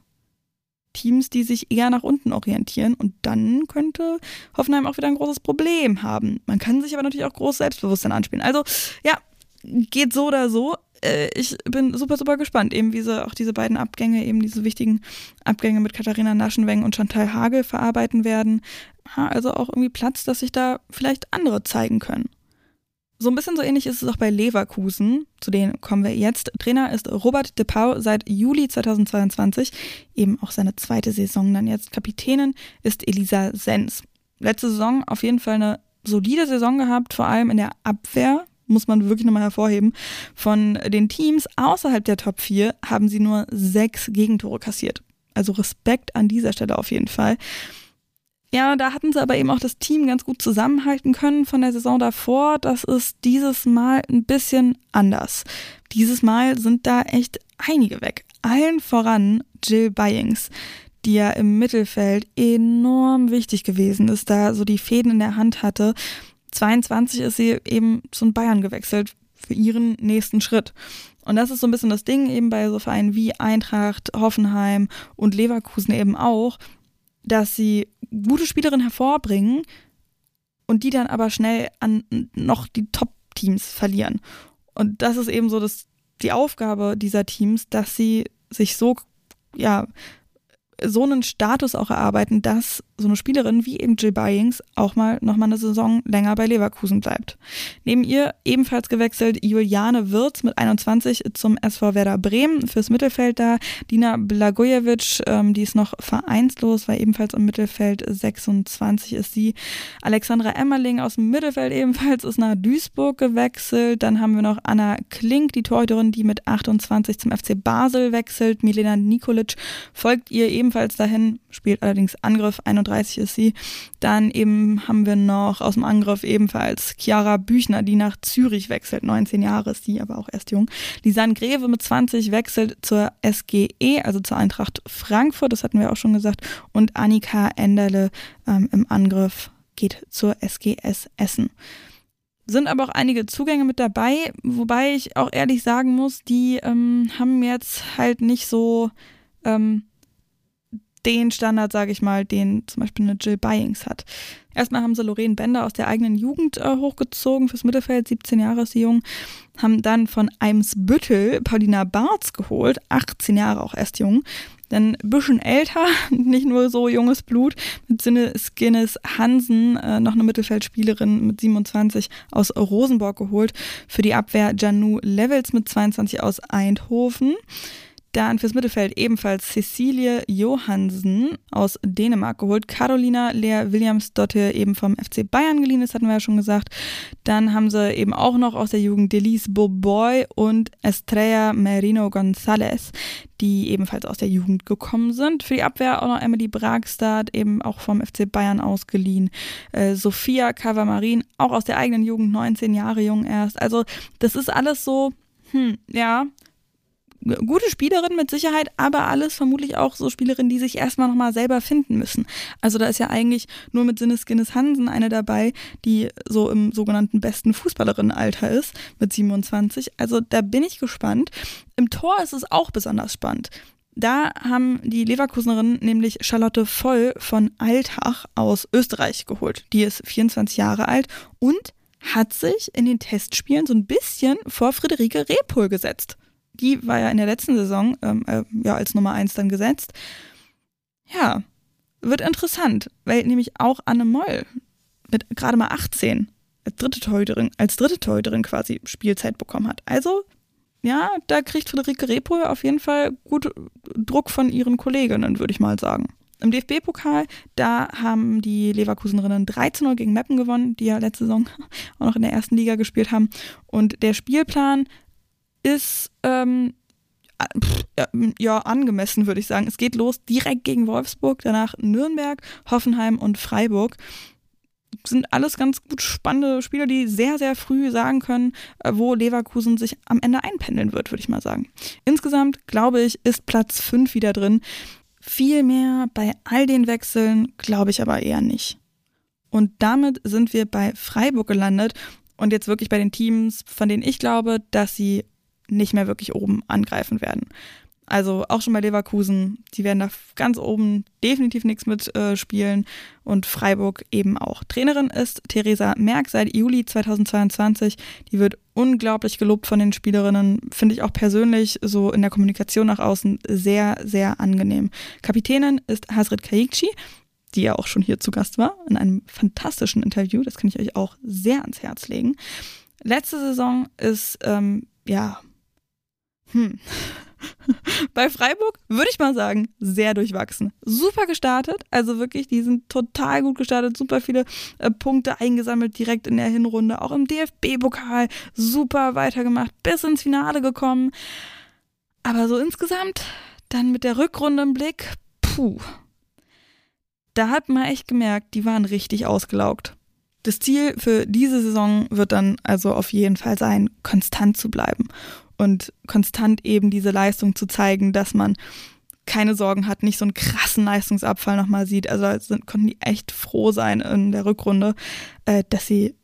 Teams, die sich eher nach unten orientieren und dann könnte Hoffenheim auch wieder ein großes Problem haben. Man kann sich aber natürlich auch groß Selbstbewusstsein anspielen. Also ja, geht so oder so äh, ich bin super, super gespannt, eben wie sie auch diese beiden Abgänge, eben diese wichtigen Abgänge mit Katharina Naschenweng und Chantal Hagel verarbeiten werden. Ja, also auch irgendwie Platz, dass sich da vielleicht andere zeigen können. So ein bisschen so ähnlich ist es auch bei Leverkusen, zu denen kommen wir jetzt. Trainer ist Robert de Pau seit Juli 2022, eben auch seine zweite Saison dann jetzt. Kapitänin ist Elisa Sens. Letzte Saison auf jeden Fall eine solide Saison gehabt, vor allem in der Abwehr muss man wirklich nochmal hervorheben. Von den Teams außerhalb der Top 4 haben sie nur sechs Gegentore kassiert. Also Respekt an dieser Stelle auf jeden Fall. Ja, da hatten sie aber eben auch das Team ganz gut zusammenhalten können von der Saison davor. Das ist dieses Mal ein bisschen anders. Dieses Mal sind da echt einige weg. Allen voran Jill Byings, die ja im Mittelfeld enorm wichtig gewesen ist, da so die Fäden in der Hand hatte 22 ist sie eben zu Bayern gewechselt für ihren nächsten Schritt. Und das ist so ein bisschen das Ding eben bei so Vereinen wie Eintracht, Hoffenheim und Leverkusen eben auch, dass sie gute Spielerinnen hervorbringen und die dann aber schnell an noch die Top-Teams verlieren. Und das ist eben so das, die Aufgabe dieser Teams, dass sie sich so, ja, so einen Status auch erarbeiten, dass so eine Spielerin wie eben Jill Byings auch mal nochmal eine Saison länger bei Leverkusen bleibt. Neben ihr ebenfalls gewechselt Juliane Wirz mit 21 zum SV Werder Bremen fürs Mittelfeld da. Dina Blagojevic, ähm, die ist noch vereinslos, war ebenfalls im Mittelfeld 26 ist sie. Alexandra Emmerling aus dem Mittelfeld ebenfalls ist nach Duisburg gewechselt. Dann haben wir noch Anna Klink, die Torhüterin, die mit 28 zum FC Basel wechselt. Milena Nikolic folgt ihr ebenfalls dahin, spielt allerdings Angriff 31 31 ist sie. Dann eben haben wir noch aus dem Angriff ebenfalls Chiara Büchner, die nach Zürich wechselt. 19 Jahre ist sie, aber auch erst jung. Lisanne Greve mit 20 wechselt zur SGE, also zur Eintracht Frankfurt, das hatten wir auch schon gesagt. Und Annika Enderle ähm, im Angriff geht zur SGS Essen sind aber auch einige Zugänge mit dabei, wobei ich auch ehrlich sagen muss, die ähm, haben jetzt halt nicht so ähm, den Standard, sage ich mal, den zum Beispiel eine Jill Byings hat. Erstmal haben sie Lorraine Bender aus der eigenen Jugend äh, hochgezogen fürs Mittelfeld, 17 Jahre ist sie jung. Haben dann von Eimsbüttel Paulina Barz geholt, 18 Jahre auch erst jung. Dann ein bisschen älter, nicht nur so junges Blut, mit Sinne Skinnes Hansen, äh, noch eine Mittelfeldspielerin mit 27 aus Rosenborg geholt. Für die Abwehr Janu Levels mit 22 aus Eindhoven. Dann fürs Mittelfeld ebenfalls Cecilie Johansen aus Dänemark geholt. Carolina Lea Williams-Dotte eben vom FC Bayern geliehen, das hatten wir ja schon gesagt. Dann haben sie eben auch noch aus der Jugend Delise Boboy und Estrella Merino González, die ebenfalls aus der Jugend gekommen sind. Für die Abwehr auch noch Emily Bragstad, eben auch vom FC Bayern ausgeliehen. Äh, Sophia Cavamarin, auch aus der eigenen Jugend, 19 Jahre jung erst. Also das ist alles so, hm, ja, gute Spielerin mit Sicherheit, aber alles vermutlich auch so Spielerinnen, die sich erstmal nochmal selber finden müssen. Also da ist ja eigentlich nur mit Sinnes Guinness Hansen eine dabei, die so im sogenannten besten Fußballerinnenalter ist, mit 27. Also da bin ich gespannt. Im Tor ist es auch besonders spannend. Da haben die Leverkusenerinnen nämlich Charlotte Voll von Altach aus Österreich geholt. Die ist 24 Jahre alt und hat sich in den Testspielen so ein bisschen vor Friederike Repol gesetzt die war ja in der letzten Saison ähm, äh, ja als Nummer eins dann gesetzt. Ja, wird interessant, weil nämlich auch Anne Moll mit gerade mal 18 als dritte Torhüterin, als dritte Torhüterin quasi Spielzeit bekommen hat. Also, ja, da kriegt Friederike Repol auf jeden Fall gut Druck von ihren Kolleginnen, würde ich mal sagen. Im DFB-Pokal, da haben die Leverkusenerinnen 13-0 gegen Meppen gewonnen, die ja letzte Saison auch noch in der ersten Liga gespielt haben. Und der Spielplan ist ähm, ja, angemessen, würde ich sagen. Es geht los direkt gegen Wolfsburg, danach Nürnberg, Hoffenheim und Freiburg. Sind alles ganz gut spannende Spiele, die sehr, sehr früh sagen können, äh, wo Leverkusen sich am Ende einpendeln wird, würde ich mal sagen. Insgesamt, glaube ich, ist Platz 5 wieder drin. Viel mehr bei all den Wechseln glaube ich aber eher nicht. Und damit sind wir bei Freiburg gelandet und jetzt wirklich bei den Teams, von denen ich glaube, dass sie nicht mehr wirklich oben angreifen werden. Also auch schon bei Leverkusen, die werden da ganz oben definitiv nichts mitspielen äh, und Freiburg eben auch. Trainerin ist Theresa Merck seit Juli 2022. Die wird unglaublich gelobt von den Spielerinnen, finde ich auch persönlich so in der Kommunikation nach außen sehr, sehr angenehm. Kapitänin ist Hasrit Kaikci, die ja auch schon hier zu Gast war, in einem fantastischen Interview. Das kann ich euch auch sehr ans Herz legen. Letzte Saison ist, ähm, ja, hm. Bei Freiburg würde ich mal sagen, sehr durchwachsen. Super gestartet, also wirklich, die sind total gut gestartet, super viele äh, Punkte eingesammelt direkt in der Hinrunde, auch im DFB-Pokal super weitergemacht, bis ins Finale gekommen. Aber so insgesamt, dann mit der Rückrunde im Blick, puh. Da hat man echt gemerkt, die waren richtig ausgelaugt. Das Ziel für diese Saison wird dann also auf jeden Fall sein, konstant zu bleiben und konstant eben diese Leistung zu zeigen, dass man keine Sorgen hat, nicht so einen krassen Leistungsabfall nochmal sieht. Also sind, konnten die echt froh sein in der Rückrunde, äh, dass sie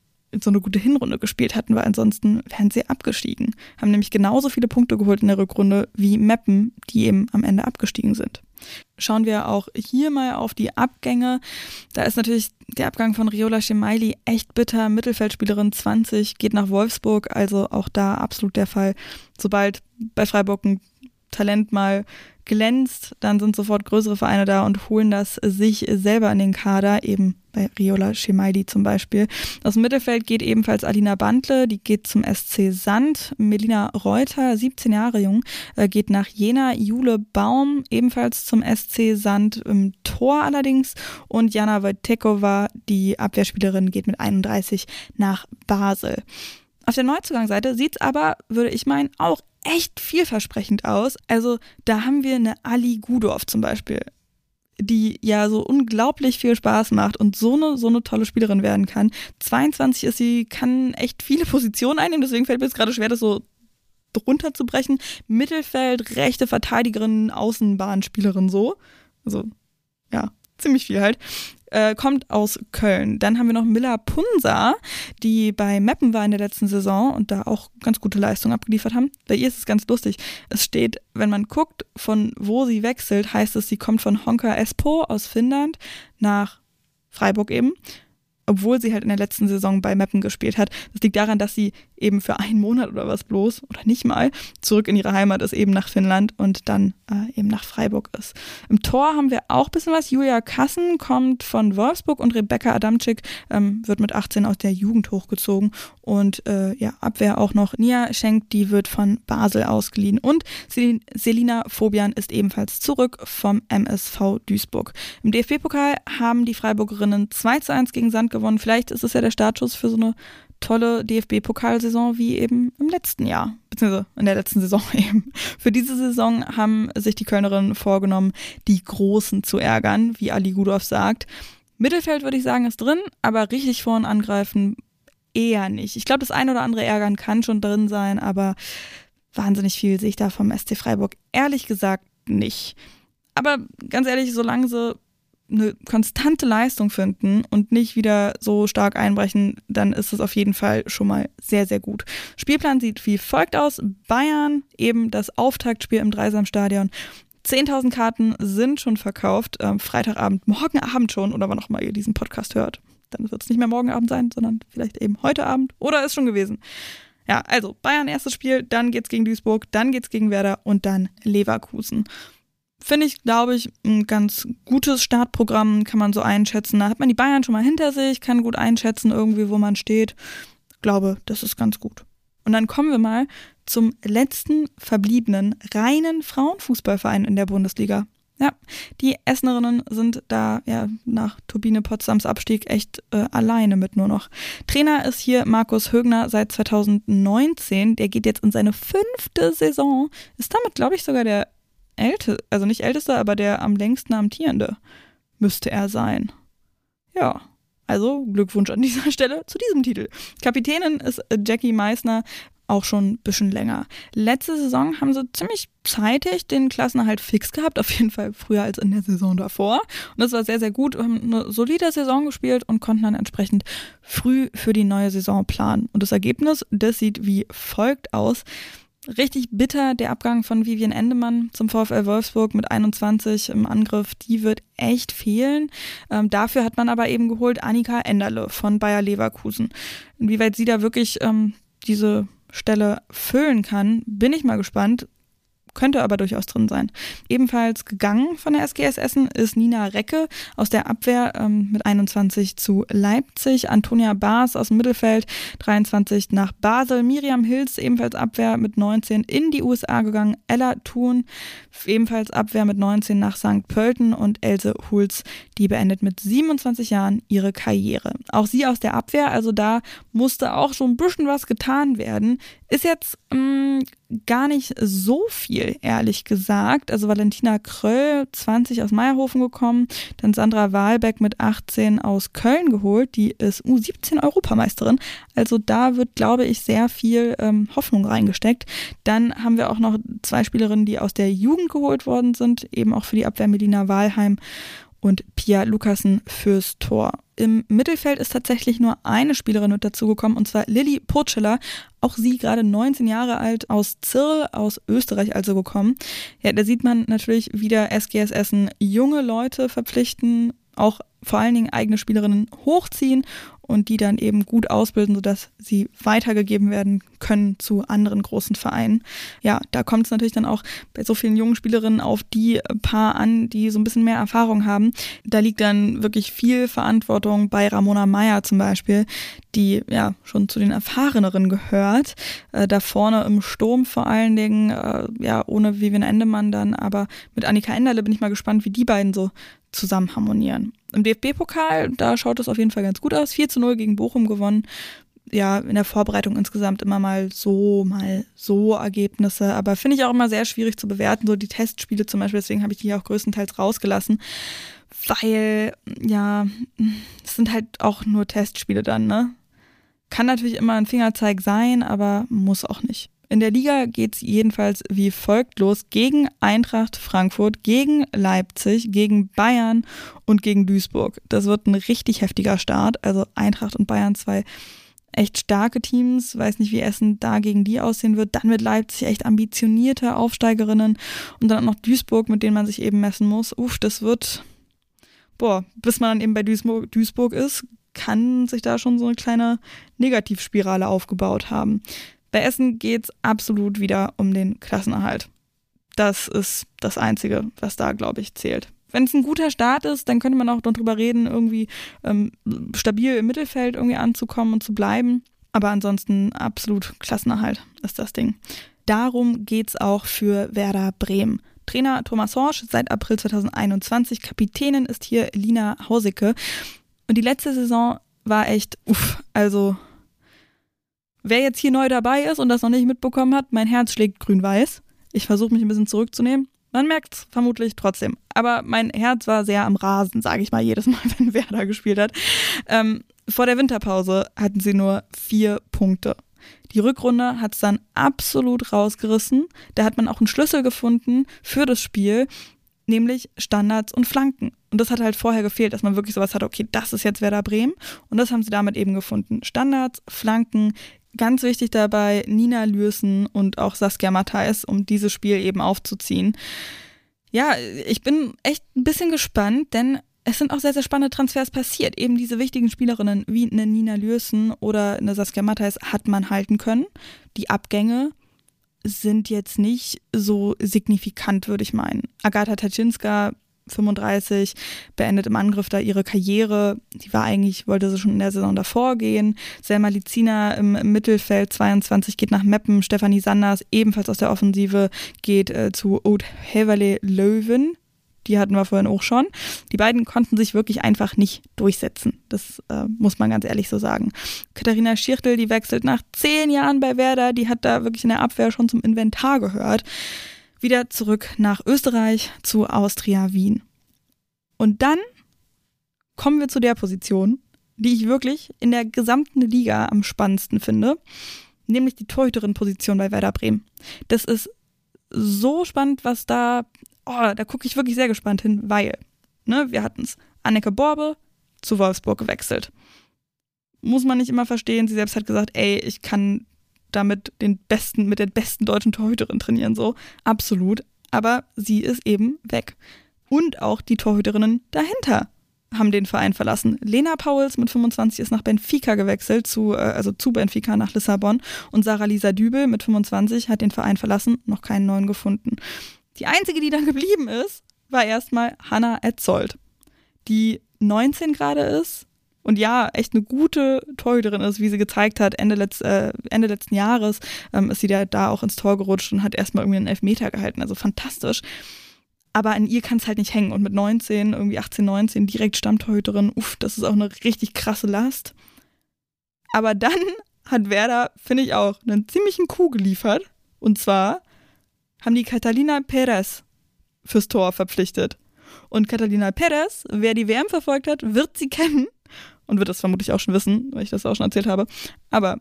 so eine gute Hinrunde gespielt hatten, weil ansonsten wären sie abgestiegen. Haben nämlich genauso viele Punkte geholt in der Rückrunde wie Meppen, die eben am Ende abgestiegen sind. Schauen wir auch hier mal auf die Abgänge. Da ist natürlich der Abgang von Riola Schemaili echt bitter. Mittelfeldspielerin 20 geht nach Wolfsburg, also auch da absolut der Fall. Sobald bei Freiburg ein Talent mal glänzt, dann sind sofort größere Vereine da und holen das sich selber in den Kader, eben bei Riola Schemaidi zum Beispiel. Aus dem Mittelfeld geht ebenfalls Alina Bandle, die geht zum SC Sand. Melina Reuter, 17 Jahre jung, äh, geht nach Jena. Jule Baum, ebenfalls zum SC Sand im Tor allerdings. Und Jana Wojtekova, die Abwehrspielerin, geht mit 31 nach Basel. Auf der Neuzugangsseite sieht es aber, würde ich meinen, auch echt vielversprechend aus. Also da haben wir eine Ali Gudorf zum Beispiel, die ja so unglaublich viel Spaß macht und so eine, so eine tolle Spielerin werden kann. 22 ist sie, kann echt viele Positionen einnehmen, deswegen fällt mir jetzt gerade schwer, das so drunter zu brechen. Mittelfeld, rechte Verteidigerin, Außenbahnspielerin so. Also ja, ziemlich viel halt äh, kommt aus Köln. Dann haben wir noch Miller Punsa, die bei Meppen war in der letzten Saison und da auch ganz gute Leistungen abgeliefert haben. Bei ihr ist es ganz lustig. Es steht, wenn man guckt, von wo sie wechselt, heißt es, sie kommt von Honka Espoo aus Finnland nach Freiburg eben obwohl sie halt in der letzten Saison bei Meppen gespielt hat. Das liegt daran, dass sie eben für einen Monat oder was bloß oder nicht mal zurück in ihre Heimat ist, eben nach Finnland und dann äh, eben nach Freiburg ist. Im Tor haben wir auch ein bisschen was. Julia Kassen kommt von Wolfsburg und Rebecca Adamczyk ähm, wird mit 18 aus der Jugend hochgezogen und äh, ja, Abwehr auch noch Nia Schenk, die wird von Basel ausgeliehen und Selina Fobian ist ebenfalls zurück vom MSV Duisburg. Im DFB-Pokal haben die Freiburgerinnen 2 zu 1 gegen Sand gewonnen. Vielleicht ist es ja der Startschuss für so eine tolle DFB-Pokalsaison wie eben im letzten Jahr, beziehungsweise in der letzten Saison eben. Für diese Saison haben sich die Kölnerinnen vorgenommen, die Großen zu ärgern, wie Ali Gudorf sagt. Mittelfeld würde ich sagen, ist drin, aber richtig vorn angreifen eher nicht. Ich glaube, das eine oder andere Ärgern kann schon drin sein, aber wahnsinnig viel sehe ich da vom SC Freiburg ehrlich gesagt nicht. Aber ganz ehrlich, solange sie eine konstante Leistung finden und nicht wieder so stark einbrechen, dann ist es auf jeden Fall schon mal sehr, sehr gut. Spielplan sieht wie folgt aus. Bayern, eben das Auftaktspiel im Dreisamstadion. 10.000 Karten sind schon verkauft. Ähm, Freitagabend, morgen Abend schon, oder wann auch mal ihr diesen Podcast hört. Dann wird es nicht mehr morgen Abend sein, sondern vielleicht eben heute Abend oder ist schon gewesen. Ja, also Bayern erstes Spiel, dann geht's gegen Duisburg, dann geht's gegen Werder und dann Leverkusen finde ich, glaube ich, ein ganz gutes Startprogramm, kann man so einschätzen. Da hat man die Bayern schon mal hinter sich, kann gut einschätzen, irgendwie, wo man steht. Glaube, das ist ganz gut. Und dann kommen wir mal zum letzten verbliebenen reinen Frauenfußballverein in der Bundesliga. Ja, die Essenerinnen sind da ja nach Turbine Potsdams Abstieg echt äh, alleine mit nur noch. Trainer ist hier Markus Högner seit 2019. Der geht jetzt in seine fünfte Saison. Ist damit, glaube ich, sogar der älteste, also nicht ältester, aber der am längsten amtierende müsste er sein. Ja. Also Glückwunsch an dieser Stelle zu diesem Titel. Kapitänin ist Jackie Meissner, auch schon ein bisschen länger. Letzte Saison haben sie ziemlich zeitig den Klassenerhalt fix gehabt, auf jeden Fall früher als in der Saison davor. Und das war sehr, sehr gut. Haben eine solide Saison gespielt und konnten dann entsprechend früh für die neue Saison planen. Und das Ergebnis, das sieht wie folgt aus. Richtig bitter der Abgang von Vivian Endemann zum VfL Wolfsburg mit 21 im Angriff. Die wird echt fehlen. Ähm, dafür hat man aber eben geholt Annika Enderle von Bayer Leverkusen. Inwieweit sie da wirklich ähm, diese Stelle füllen kann, bin ich mal gespannt könnte aber durchaus drin sein. Ebenfalls gegangen von der SGS Essen ist Nina Recke aus der Abwehr ähm, mit 21 zu Leipzig, Antonia Baas aus dem Mittelfeld 23 nach Basel, Miriam Hills ebenfalls Abwehr mit 19 in die USA gegangen, Ella Thun ebenfalls Abwehr mit 19 nach St. Pölten und Else Hulz, die beendet mit 27 Jahren ihre Karriere. Auch sie aus der Abwehr, also da musste auch so ein bisschen was getan werden. Ist jetzt ähm, gar nicht so viel, ehrlich gesagt. Also Valentina Kröll, 20 aus Meierhofen gekommen, dann Sandra Wahlbeck mit 18 aus Köln geholt, die ist U17 Europameisterin. Also da wird, glaube ich, sehr viel ähm, Hoffnung reingesteckt. Dann haben wir auch noch zwei Spielerinnen, die aus der Jugend geholt worden sind, eben auch für die Abwehr Medina Wahlheim und Pia Lukassen fürs Tor. Im Mittelfeld ist tatsächlich nur eine Spielerin mit dazugekommen, und zwar Lilly Purcella. Auch sie gerade 19 Jahre alt, aus Zirl, aus Österreich also gekommen. Ja, da sieht man natürlich wieder SGS Essen junge Leute verpflichten, auch vor allen Dingen eigene Spielerinnen hochziehen und die dann eben gut ausbilden, sodass sie weitergegeben werden können zu anderen großen Vereinen. Ja, da kommt es natürlich dann auch bei so vielen jungen Spielerinnen auf die paar an, die so ein bisschen mehr Erfahrung haben. Da liegt dann wirklich viel Verantwortung bei Ramona Meyer zum Beispiel, die ja schon zu den erfahreneren gehört. Äh, da vorne im Sturm vor allen Dingen, äh, ja, ohne Vivian Endemann dann, aber mit Annika Enderle bin ich mal gespannt, wie die beiden so zusammen harmonieren. Im DFB-Pokal, da schaut es auf jeden Fall ganz gut aus. 4 zu 0 gegen Bochum gewonnen. Ja, in der Vorbereitung insgesamt immer mal so, mal so Ergebnisse. Aber finde ich auch immer sehr schwierig zu bewerten. So die Testspiele zum Beispiel, deswegen habe ich die auch größtenteils rausgelassen. Weil, ja, es sind halt auch nur Testspiele dann, ne? Kann natürlich immer ein Fingerzeig sein, aber muss auch nicht. In der Liga geht es jedenfalls wie folgt los gegen Eintracht Frankfurt, gegen Leipzig, gegen Bayern und gegen Duisburg. Das wird ein richtig heftiger Start. Also Eintracht und Bayern zwei echt starke Teams. Weiß nicht, wie Essen da gegen die aussehen wird. Dann wird Leipzig echt ambitionierte Aufsteigerinnen und dann auch noch Duisburg, mit denen man sich eben messen muss. Uff, das wird, boah, bis man dann eben bei Duisburg, Duisburg ist, kann sich da schon so eine kleine Negativspirale aufgebaut haben. Bei Essen geht es absolut wieder um den Klassenerhalt. Das ist das Einzige, was da, glaube ich, zählt. Wenn es ein guter Start ist, dann könnte man auch darüber reden, irgendwie ähm, stabil im Mittelfeld irgendwie anzukommen und zu bleiben. Aber ansonsten absolut Klassenerhalt ist das Ding. Darum geht es auch für Werder Bremen. Trainer Thomas Horsch seit April 2021. Kapitänin ist hier Lina Hausicke. Und die letzte Saison war echt, uff, also Wer jetzt hier neu dabei ist und das noch nicht mitbekommen hat, mein Herz schlägt grün-weiß. Ich versuche mich ein bisschen zurückzunehmen. Man merkt es vermutlich trotzdem. Aber mein Herz war sehr am Rasen, sage ich mal, jedes Mal, wenn Werder gespielt hat. Ähm, vor der Winterpause hatten sie nur vier Punkte. Die Rückrunde hat es dann absolut rausgerissen. Da hat man auch einen Schlüssel gefunden für das Spiel, nämlich Standards und Flanken. Und das hat halt vorher gefehlt, dass man wirklich sowas hat, okay, das ist jetzt Werder Bremen. Und das haben sie damit eben gefunden. Standards, Flanken, Ganz wichtig dabei Nina Lürsen und auch Saskia Matthijs, um dieses Spiel eben aufzuziehen. Ja, ich bin echt ein bisschen gespannt, denn es sind auch sehr, sehr spannende Transfers passiert. Eben diese wichtigen Spielerinnen wie eine Nina Lürsen oder eine Saskia Matthijs hat man halten können. Die Abgänge sind jetzt nicht so signifikant, würde ich meinen. Agatha Taczynska 35, beendet im Angriff da ihre Karriere. Die war eigentlich, wollte sie schon in der Saison davor gehen. Selma Lizina im, im Mittelfeld 22 geht nach Meppen. Stefanie Sanders ebenfalls aus der Offensive geht äh, zu Oud Heverle Löwen. Die hatten wir vorhin auch schon. Die beiden konnten sich wirklich einfach nicht durchsetzen. Das äh, muss man ganz ehrlich so sagen. Katharina Schirtel, die wechselt nach zehn Jahren bei Werder. Die hat da wirklich in der Abwehr schon zum Inventar gehört wieder zurück nach Österreich zu Austria Wien. Und dann kommen wir zu der Position, die ich wirklich in der gesamten Liga am spannendsten finde, nämlich die Torhüterin-Position bei Werder Bremen. Das ist so spannend, was da, oh, da gucke ich wirklich sehr gespannt hin, weil, ne, wir hatten es, Anneke Borbe zu Wolfsburg gewechselt. Muss man nicht immer verstehen. Sie selbst hat gesagt, ey, ich kann damit den besten, mit der besten deutschen Torhüterin trainieren, so. Absolut. Aber sie ist eben weg. Und auch die Torhüterinnen dahinter haben den Verein verlassen. Lena Pauls mit 25 ist nach Benfica gewechselt, zu, äh, also zu Benfica nach Lissabon. Und Sarah Lisa Dübel mit 25 hat den Verein verlassen, noch keinen neuen gefunden. Die einzige, die dann geblieben ist, war erstmal Hannah Etzold, die 19 gerade ist, und ja, echt eine gute Torhüterin ist, wie sie gezeigt hat, Ende, letz, äh, Ende letzten Jahres ähm, ist sie da, da auch ins Tor gerutscht und hat erstmal irgendwie einen Elfmeter gehalten. Also fantastisch. Aber an ihr kann es halt nicht hängen. Und mit 19, irgendwie 18, 19, direkt Stammtorhüterin, uff, das ist auch eine richtig krasse Last. Aber dann hat Werder, finde ich auch, einen ziemlichen Coup geliefert. Und zwar haben die Catalina Perez fürs Tor verpflichtet. Und Catalina Perez, wer die WM verfolgt hat, wird sie kennen und wird das vermutlich auch schon wissen, weil ich das auch schon erzählt habe. Aber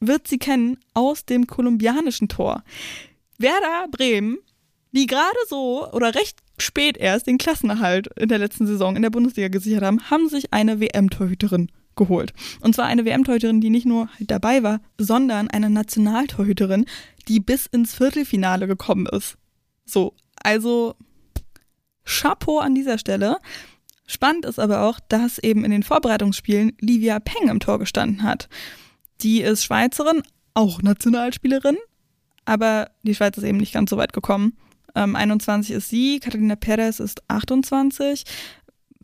wird sie kennen aus dem kolumbianischen Tor. Werder Bremen, die gerade so oder recht spät erst den Klassenerhalt in der letzten Saison in der Bundesliga gesichert haben, haben sich eine WM-Torhüterin geholt. Und zwar eine WM-Torhüterin, die nicht nur dabei war, sondern eine Nationaltorhüterin, die bis ins Viertelfinale gekommen ist. So, also Chapeau an dieser Stelle. Spannend ist aber auch, dass eben in den Vorbereitungsspielen Livia Peng im Tor gestanden hat. Die ist Schweizerin, auch Nationalspielerin, aber die Schweiz ist eben nicht ganz so weit gekommen. Ähm, 21 ist sie, Catalina Perez ist 28.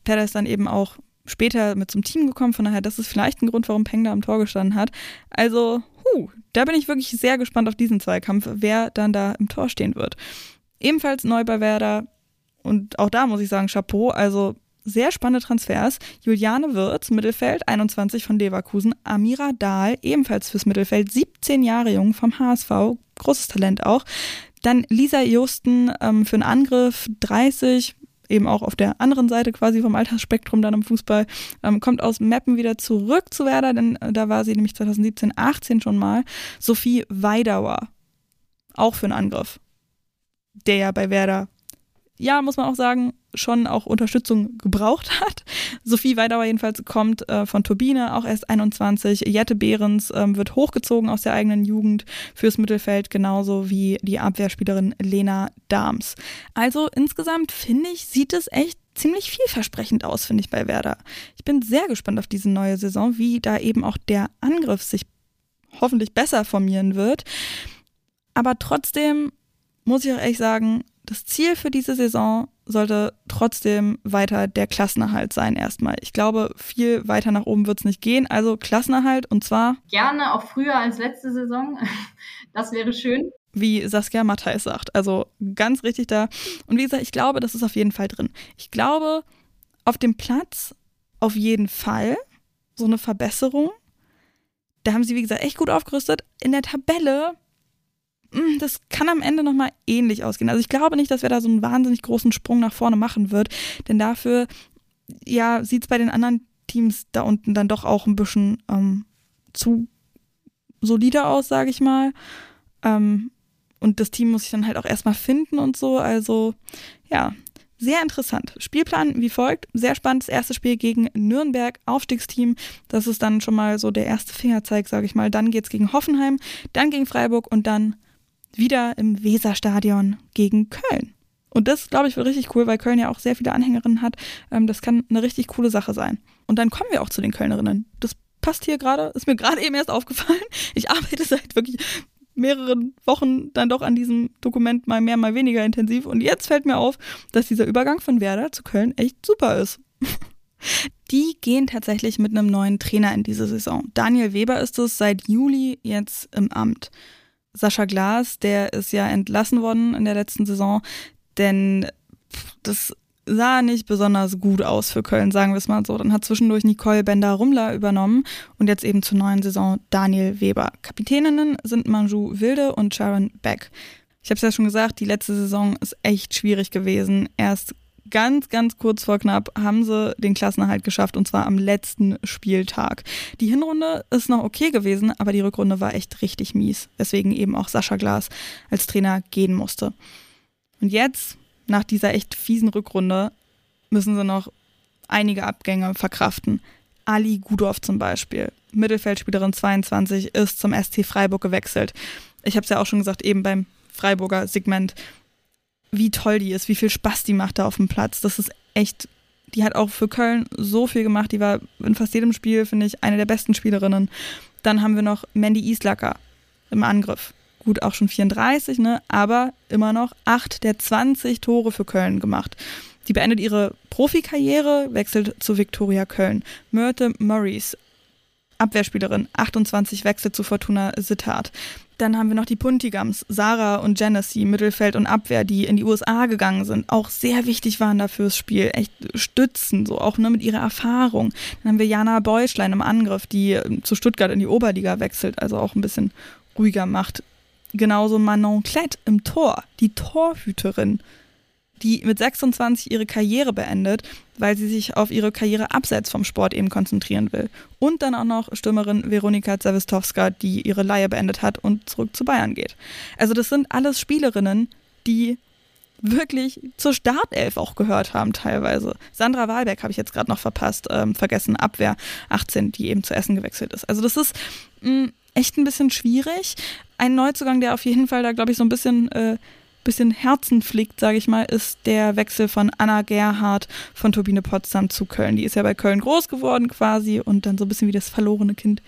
Perez dann eben auch später mit zum Team gekommen, von daher, das ist vielleicht ein Grund, warum Peng da am Tor gestanden hat. Also, huh, da bin ich wirklich sehr gespannt auf diesen Zweikampf, wer dann da im Tor stehen wird. Ebenfalls neu bei Werder und auch da muss ich sagen, Chapeau, also sehr spannende Transfers. Juliane Wirz, Mittelfeld, 21 von Leverkusen. Amira Dahl, ebenfalls fürs Mittelfeld, 17 Jahre jung vom HSV, großes Talent auch. Dann Lisa Justen ähm, für einen Angriff, 30, eben auch auf der anderen Seite quasi vom Altersspektrum dann im Fußball, ähm, kommt aus Meppen wieder zurück zu Werder, denn äh, da war sie nämlich 2017, 18 schon mal. Sophie Weidauer, auch für einen Angriff, der ja bei Werder ja, muss man auch sagen, schon auch Unterstützung gebraucht hat. Sophie Weidauer jedenfalls kommt äh, von Turbine, auch erst 21. Jette Behrens ähm, wird hochgezogen aus der eigenen Jugend fürs Mittelfeld, genauso wie die Abwehrspielerin Lena Dahms. Also insgesamt finde ich, sieht es echt ziemlich vielversprechend aus, finde ich, bei Werder. Ich bin sehr gespannt auf diese neue Saison, wie da eben auch der Angriff sich hoffentlich besser formieren wird. Aber trotzdem muss ich auch ehrlich sagen, das Ziel für diese Saison sollte trotzdem weiter der Klassenerhalt sein erstmal. Ich glaube, viel weiter nach oben wird es nicht gehen. Also Klassenerhalt und zwar. Gerne auch früher als letzte Saison. Das wäre schön. Wie Saskia Matthijs sagt. Also ganz richtig da. Und wie gesagt, ich glaube, das ist auf jeden Fall drin. Ich glaube, auf dem Platz auf jeden Fall so eine Verbesserung. Da haben sie, wie gesagt, echt gut aufgerüstet. In der Tabelle das kann am Ende nochmal ähnlich ausgehen. Also ich glaube nicht, dass wir da so einen wahnsinnig großen Sprung nach vorne machen wird, denn dafür, ja, sieht es bei den anderen Teams da unten dann doch auch ein bisschen ähm, zu solider aus, sage ich mal. Ähm, und das Team muss sich dann halt auch erstmal finden und so. Also ja, sehr interessant. Spielplan wie folgt. Sehr spannend. Das erste Spiel gegen Nürnberg, Aufstiegsteam. Das ist dann schon mal so der erste Fingerzeig, sage ich mal. Dann geht es gegen Hoffenheim, dann gegen Freiburg und dann wieder im Weserstadion gegen Köln. Und das, glaube ich, wird richtig cool, weil Köln ja auch sehr viele Anhängerinnen hat. Ähm, das kann eine richtig coole Sache sein. Und dann kommen wir auch zu den Kölnerinnen. Das passt hier gerade, ist mir gerade eben erst aufgefallen. Ich arbeite seit wirklich mehreren Wochen dann doch an diesem Dokument mal mehr, mal weniger intensiv. Und jetzt fällt mir auf, dass dieser Übergang von Werder zu Köln echt super ist. Die gehen tatsächlich mit einem neuen Trainer in diese Saison. Daniel Weber ist es seit Juli jetzt im Amt. Sascha Glas, der ist ja entlassen worden in der letzten Saison, denn das sah nicht besonders gut aus für Köln, sagen wir es mal so. Dann hat zwischendurch Nicole Bender-Rumler übernommen und jetzt eben zur neuen Saison Daniel Weber. Kapitäninnen sind Manju Wilde und Sharon Beck. Ich habe es ja schon gesagt, die letzte Saison ist echt schwierig gewesen. Erst ganz, ganz kurz vor knapp haben sie den Klassenerhalt geschafft und zwar am letzten Spieltag. Die Hinrunde ist noch okay gewesen, aber die Rückrunde war echt richtig mies, weswegen eben auch Sascha Glas als Trainer gehen musste. Und jetzt, nach dieser echt fiesen Rückrunde, müssen sie noch einige Abgänge verkraften. Ali Gudorf zum Beispiel, Mittelfeldspielerin 22, ist zum ST Freiburg gewechselt. Ich habe es ja auch schon gesagt, eben beim Freiburger Segment wie toll die ist, wie viel Spaß die macht da auf dem Platz. Das ist echt, die hat auch für Köln so viel gemacht. Die war in fast jedem Spiel, finde ich, eine der besten Spielerinnen. Dann haben wir noch Mandy Islacker im Angriff. Gut, auch schon 34, ne? aber immer noch 8 der 20 Tore für Köln gemacht. Die beendet ihre Profikarriere, wechselt zu Viktoria Köln. Myrte Morris, Abwehrspielerin, 28, wechselt zu Fortuna Sittard. Dann haben wir noch die Puntigams, Sarah und Genesee, Mittelfeld und Abwehr, die in die USA gegangen sind, auch sehr wichtig waren dafür das Spiel, echt stützen, so auch nur mit ihrer Erfahrung. Dann haben wir Jana Beuschlein im Angriff, die ähm, zu Stuttgart in die Oberliga wechselt, also auch ein bisschen ruhiger macht. Genauso Manon Klett im Tor, die Torhüterin die mit 26 ihre Karriere beendet, weil sie sich auf ihre Karriere abseits vom Sport eben konzentrieren will. Und dann auch noch Stürmerin Veronika Zawistowska, die ihre Leihe beendet hat und zurück zu Bayern geht. Also das sind alles Spielerinnen, die wirklich zur Startelf auch gehört haben teilweise. Sandra Wahlberg habe ich jetzt gerade noch verpasst, ähm, vergessen, Abwehr 18, die eben zu Essen gewechselt ist. Also das ist mh, mm, echt ein bisschen schwierig. Ein Neuzugang, der auf jeden Fall da, glaube ich, so ein bisschen äh, bisschen Herzen fliegt, sage ich mal, ist der Wechsel von Anna Gerhardt von Turbine Potsdam zu Köln. Die ist ja bei Köln groß geworden quasi und dann so ein bisschen wie das verlorene Kind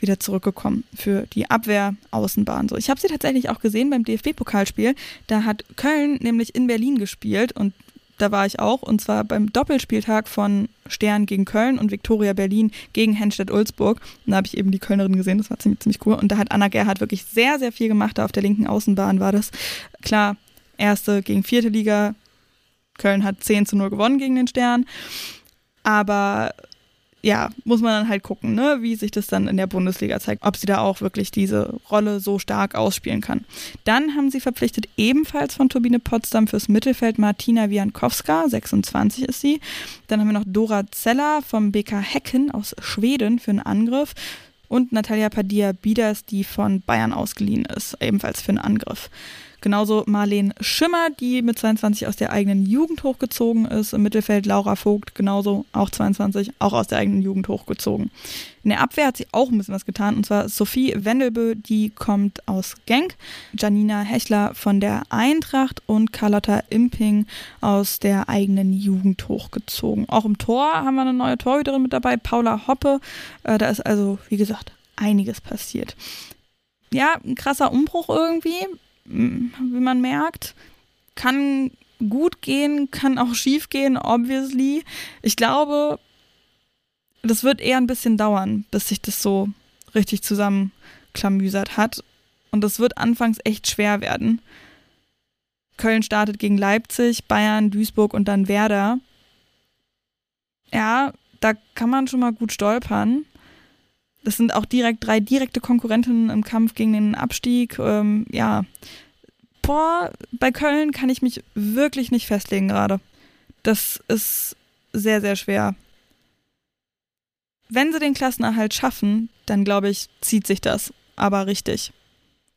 wieder zurückgekommen für die Abwehr-Außenbahn. So, ich habe sie tatsächlich auch gesehen beim DFB-Pokalspiel. Da hat Köln nämlich in Berlin gespielt und da war ich auch, und zwar beim Doppelspieltag von Stern gegen Köln und Viktoria Berlin gegen Henstedt-Ulzburg. Da habe ich eben die Kölnerin gesehen, das war ziemlich, ziemlich cool. Und da hat Anna Gerhardt wirklich sehr, sehr viel gemacht. Da auf der linken Außenbahn war das. Klar, erste gegen vierte Liga. Köln hat 10 zu 0 gewonnen gegen den Stern. Aber ja, muss man dann halt gucken, ne, wie sich das dann in der Bundesliga zeigt, ob sie da auch wirklich diese Rolle so stark ausspielen kann. Dann haben sie verpflichtet ebenfalls von Turbine Potsdam fürs Mittelfeld Martina Wiankowska, 26 ist sie. Dann haben wir noch Dora Zeller vom BK Hecken aus Schweden für einen Angriff und Natalia Padilla Bieders, die von Bayern ausgeliehen ist, ebenfalls für einen Angriff. Genauso Marlene Schimmer, die mit 22 aus der eigenen Jugend hochgezogen ist. Im Mittelfeld Laura Vogt, genauso auch 22, auch aus der eigenen Jugend hochgezogen. In der Abwehr hat sie auch ein bisschen was getan, und zwar Sophie Wendelbö, die kommt aus Genk, Janina Hechler von der Eintracht und Carlotta Imping aus der eigenen Jugend hochgezogen. Auch im Tor haben wir eine neue Torhüterin mit dabei, Paula Hoppe. Äh, da ist also, wie gesagt, einiges passiert. Ja, ein krasser Umbruch irgendwie wie man merkt. Kann gut gehen, kann auch schief gehen, obviously. Ich glaube, das wird eher ein bisschen dauern, bis sich das so richtig zusammenklamüsert hat. Und das wird anfangs echt schwer werden. Köln startet gegen Leipzig, Bayern, Duisburg und dann Werder. Ja, da kann man schon mal gut stolpern. Das sind auch direkt drei direkte Konkurrentinnen im Kampf gegen den Abstieg. Ähm, ja, boah, bei Köln kann ich mich wirklich nicht festlegen gerade. Das ist sehr, sehr schwer. Wenn sie den Klassenerhalt schaffen, dann glaube ich, zieht sich das. Aber richtig.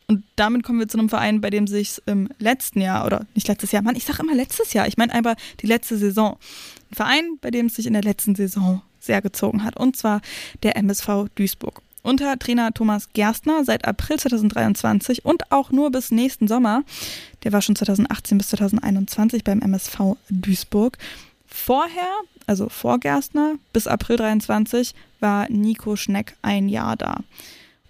Und damit kommen wir zu einem Verein, bei dem sich im letzten Jahr, oder nicht letztes Jahr, Mann, ich sage immer letztes Jahr, ich meine einfach die letzte Saison. Ein Verein, bei dem es sich in der letzten Saison sehr gezogen hat. Und zwar der MSV Duisburg. Unter Trainer Thomas Gerstner seit April 2023 und auch nur bis nächsten Sommer. Der war schon 2018 bis 2021 beim MSV Duisburg. Vorher, also vor Gerstner, bis April 23 war Nico Schneck ein Jahr da.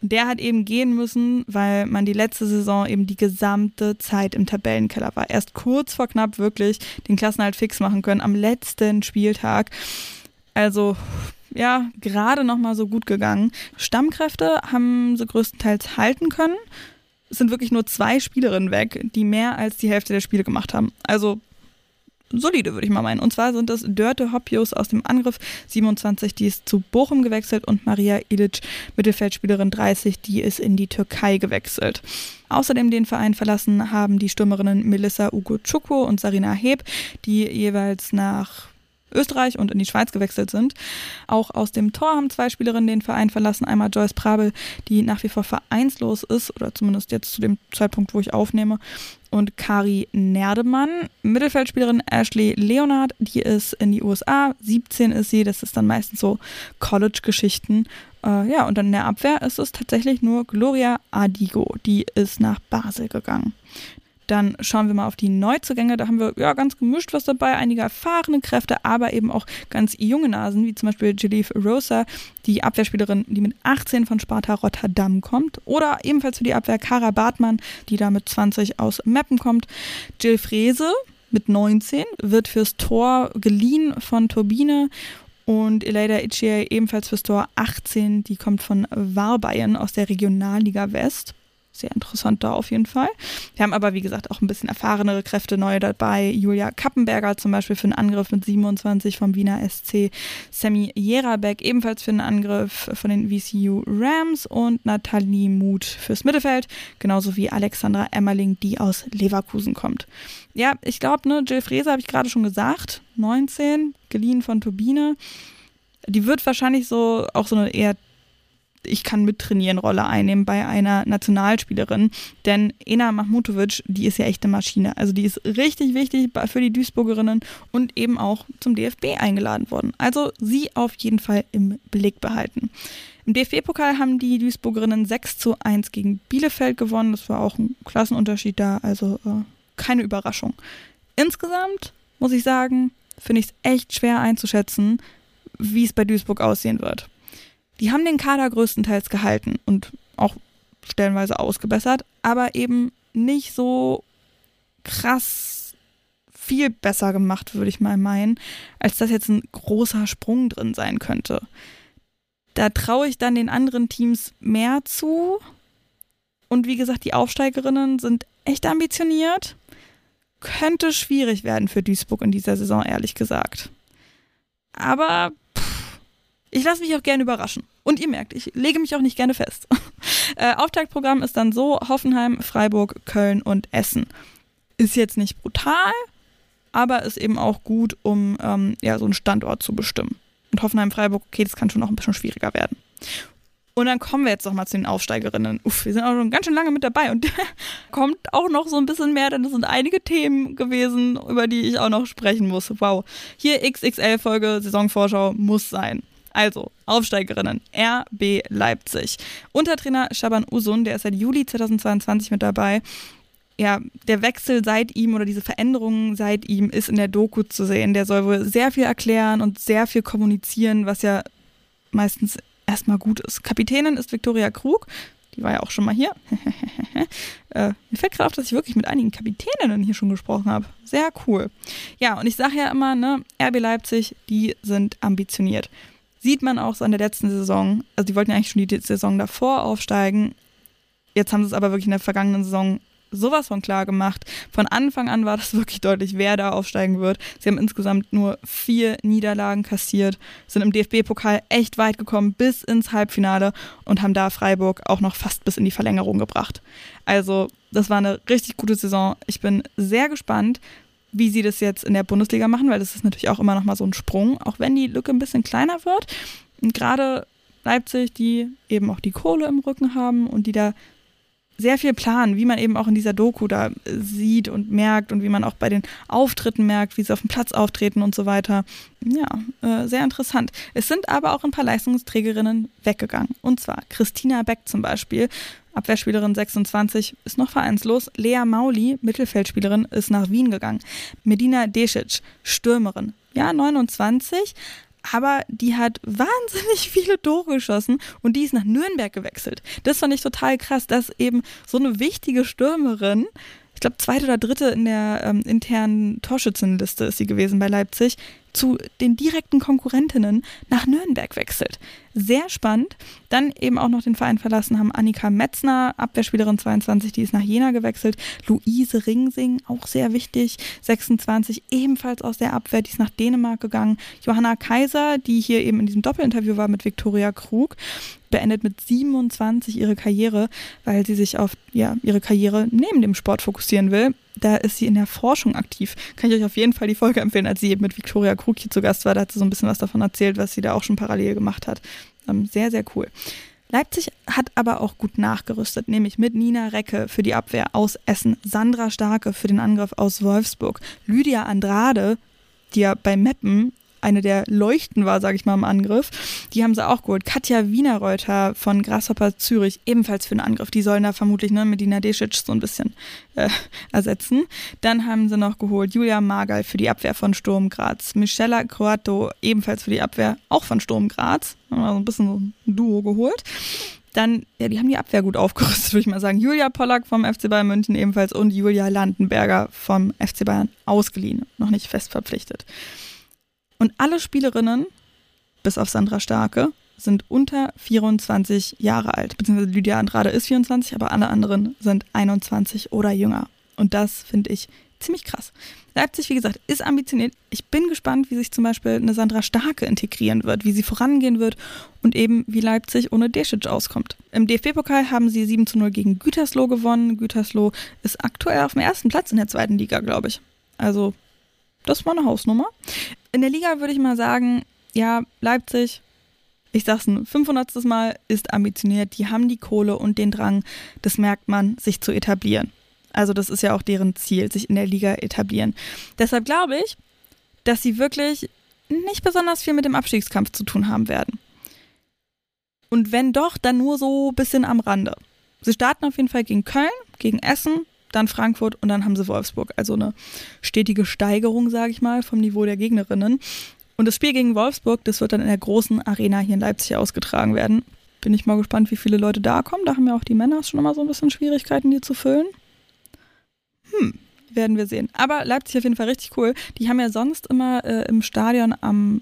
Der hat eben gehen müssen, weil man die letzte Saison eben die gesamte Zeit im Tabellenkeller war. Erst kurz vor knapp wirklich den Klassenhalt fix machen können am letzten Spieltag. Also ja, gerade noch mal so gut gegangen. Stammkräfte haben sie größtenteils halten können. Es sind wirklich nur zwei Spielerinnen weg, die mehr als die Hälfte der Spiele gemacht haben. Also solide, würde ich mal meinen. Und zwar sind das Dörte Hoppius aus dem Angriff 27, die ist zu Bochum gewechselt und Maria Ilic, Mittelfeldspielerin 30, die ist in die Türkei gewechselt. Außerdem den Verein verlassen haben die Stürmerinnen Melissa Ugo Chuko und Sarina Heb, die jeweils nach Österreich und in die Schweiz gewechselt sind. Auch aus dem Tor haben zwei Spielerinnen den Verein verlassen. Einmal Joyce Prabel, die nach wie vor vereinslos ist, oder zumindest jetzt zu dem Zeitpunkt, wo ich aufnehme. Und Kari Nerdemann, Mittelfeldspielerin Ashley Leonard, die ist in die USA. 17 ist sie, das ist dann meistens so College-Geschichten. Äh, ja, und dann in der Abwehr ist es tatsächlich nur Gloria Adigo, die ist nach Basel gegangen. Dann schauen wir mal auf die Neuzugänge. Da haben wir ja ganz gemischt was dabei. Einige erfahrene Kräfte, aber eben auch ganz junge Nasen, wie zum Beispiel Jelief Rosa, die Abwehrspielerin, die mit 18 von Sparta Rotterdam kommt. Oder ebenfalls für die Abwehr Kara Bartmann, die da mit 20 aus Meppen kommt. Jill Frese mit 19 wird fürs Tor geliehen von Turbine und Elida Itchie ebenfalls fürs Tor 18, die kommt von Warbayern aus der Regionalliga West sehr interessant da auf jeden Fall. Wir haben aber, wie gesagt, auch ein bisschen erfahrenere Kräfte neu dabei. Julia Kappenberger zum Beispiel für einen Angriff mit 27 vom Wiener SC. Sammy Jerabek ebenfalls für einen Angriff von den VCU Rams und Nathalie Muth fürs Mittelfeld. Genauso wie Alexandra Emmerling, die aus Leverkusen kommt. Ja, ich glaube, ne, Jill Frese habe ich gerade schon gesagt. 19, geliehen von Turbine. Die wird wahrscheinlich so auch so eine eher ich kann mittrainieren Rolle einnehmen bei einer Nationalspielerin. Denn Ena Mahmutovic, die ist ja echt eine Maschine. Also die ist richtig wichtig für die Duisburgerinnen und eben auch zum DFB eingeladen worden. Also sie auf jeden Fall im Blick behalten. Im DFB-Pokal haben die Duisburgerinnen 6 zu 1 gegen Bielefeld gewonnen. Das war auch ein Klassenunterschied da. Also äh, keine Überraschung. Insgesamt muss ich sagen, finde ich es echt schwer einzuschätzen, wie es bei Duisburg aussehen wird. Die haben den Kader größtenteils gehalten und auch stellenweise ausgebessert, aber eben nicht so krass viel besser gemacht, würde ich mal meinen, als dass jetzt ein großer Sprung drin sein könnte. Da traue ich dann den anderen Teams mehr zu. Und wie gesagt, die Aufsteigerinnen sind echt ambitioniert. Könnte schwierig werden für Duisburg in dieser Saison, ehrlich gesagt. Aber ich lasse mich auch gerne überraschen. Und ihr merkt, ich lege mich auch nicht gerne fest. äh, Auftaktprogramm ist dann so: Hoffenheim, Freiburg, Köln und Essen. Ist jetzt nicht brutal, aber ist eben auch gut, um ähm, ja, so einen Standort zu bestimmen und Hoffenheim Freiburg, okay, das kann schon noch ein bisschen schwieriger werden. Und dann kommen wir jetzt noch mal zu den Aufsteigerinnen. Uff, wir sind auch schon ganz schön lange mit dabei und kommt auch noch so ein bisschen mehr, denn es sind einige Themen gewesen, über die ich auch noch sprechen muss. Wow. Hier XXL-Folge, Saisonvorschau muss sein. Also, Aufsteigerinnen, RB Leipzig. Untertrainer Shaban Usun, der ist seit Juli 2022 mit dabei, ja, der Wechsel seit ihm oder diese Veränderungen seit ihm ist in der Doku zu sehen. Der soll wohl sehr viel erklären und sehr viel kommunizieren, was ja meistens erstmal gut ist. Kapitänin ist Viktoria Krug. Die war ja auch schon mal hier. äh, mir fällt gerade auf, dass ich wirklich mit einigen Kapitäninnen hier schon gesprochen habe. Sehr cool. Ja, und ich sage ja immer, ne, RB Leipzig, die sind ambitioniert. Sieht man auch so in der letzten Saison. Also die wollten ja eigentlich schon die Saison davor aufsteigen. Jetzt haben sie es aber wirklich in der vergangenen Saison sowas von klar gemacht. Von Anfang an war das wirklich deutlich, wer da aufsteigen wird. Sie haben insgesamt nur vier Niederlagen kassiert, sind im DFB-Pokal echt weit gekommen bis ins Halbfinale und haben da Freiburg auch noch fast bis in die Verlängerung gebracht. Also, das war eine richtig gute Saison. Ich bin sehr gespannt, wie sie das jetzt in der Bundesliga machen, weil das ist natürlich auch immer noch mal so ein Sprung, auch wenn die Lücke ein bisschen kleiner wird. Und gerade Leipzig, die eben auch die Kohle im Rücken haben und die da sehr viel planen, wie man eben auch in dieser Doku da sieht und merkt und wie man auch bei den Auftritten merkt, wie sie auf dem Platz auftreten und so weiter. Ja, äh, sehr interessant. Es sind aber auch ein paar Leistungsträgerinnen weggegangen. Und zwar Christina Beck zum Beispiel, Abwehrspielerin 26, ist noch vereinslos. Lea Mauli, Mittelfeldspielerin, ist nach Wien gegangen. Medina Desic, Stürmerin, ja, 29, aber die hat wahnsinnig viele Tore geschossen und die ist nach Nürnberg gewechselt. Das fand ich total krass, dass eben so eine wichtige Stürmerin, ich glaube zweite oder dritte in der ähm, internen Torschützenliste ist sie gewesen bei Leipzig, zu den direkten Konkurrentinnen nach Nürnberg wechselt. Sehr spannend. Dann eben auch noch den Verein verlassen haben Annika Metzner, Abwehrspielerin 22, die ist nach Jena gewechselt. Luise Ringsing, auch sehr wichtig, 26, ebenfalls aus der Abwehr, die ist nach Dänemark gegangen. Johanna Kaiser, die hier eben in diesem Doppelinterview war mit Viktoria Krug, beendet mit 27 ihre Karriere, weil sie sich auf ja, ihre Karriere neben dem Sport fokussieren will da ist sie in der Forschung aktiv. Kann ich euch auf jeden Fall die Folge empfehlen, als sie eben mit Victoria Krug hier zu Gast war. Da hat sie so ein bisschen was davon erzählt, was sie da auch schon parallel gemacht hat. Ähm, sehr, sehr cool. Leipzig hat aber auch gut nachgerüstet, nämlich mit Nina Recke für die Abwehr aus Essen, Sandra Starke für den Angriff aus Wolfsburg, Lydia Andrade, die ja bei Meppen eine der Leuchten war, sage ich mal, im Angriff. Die haben sie auch geholt. Katja Wienerreuter von Grasshopper Zürich, ebenfalls für den Angriff. Die sollen da vermutlich ne, Medina Desic so ein bisschen äh, ersetzen. Dann haben sie noch geholt Julia Margal für die Abwehr von Sturm Graz. Michela Croato ebenfalls für die Abwehr, auch von Sturm Graz. Haben wir so ein bisschen so ein Duo geholt. Dann, ja, die haben die Abwehr gut aufgerüstet, würde ich mal sagen. Julia Pollack vom FC Bayern München ebenfalls und Julia Landenberger vom FC Bayern ausgeliehen, noch nicht fest verpflichtet. Und alle Spielerinnen, bis auf Sandra Starke, sind unter 24 Jahre alt. Beziehungsweise Lydia Andrade ist 24, aber alle anderen sind 21 oder jünger. Und das finde ich ziemlich krass. Leipzig, wie gesagt, ist ambitioniert. Ich bin gespannt, wie sich zum Beispiel eine Sandra Starke integrieren wird, wie sie vorangehen wird und eben wie Leipzig ohne Desic auskommt. Im DFB-Pokal haben sie 7 zu 0 gegen Gütersloh gewonnen. Gütersloh ist aktuell auf dem ersten Platz in der zweiten Liga, glaube ich. Also, das war eine Hausnummer. In der Liga würde ich mal sagen, ja, Leipzig, ich sag's ein 500. Mal, ist ambitioniert. Die haben die Kohle und den Drang, das merkt man, sich zu etablieren. Also das ist ja auch deren Ziel, sich in der Liga etablieren. Deshalb glaube ich, dass sie wirklich nicht besonders viel mit dem Abstiegskampf zu tun haben werden. Und wenn doch, dann nur so ein bisschen am Rande. Sie starten auf jeden Fall gegen Köln, gegen Essen, dann Frankfurt und dann haben sie Wolfsburg. Also eine stetige Steigerung, sage ich mal, vom Niveau der Gegnerinnen. Und das Spiel gegen Wolfsburg, das wird dann in der großen Arena hier in Leipzig ausgetragen werden. Bin ich mal gespannt, wie viele Leute da kommen. Da haben ja auch die Männer schon immer so ein bisschen Schwierigkeiten, die zu füllen. Hm, werden wir sehen. Aber Leipzig auf jeden Fall richtig cool. Die haben ja sonst immer äh, im Stadion am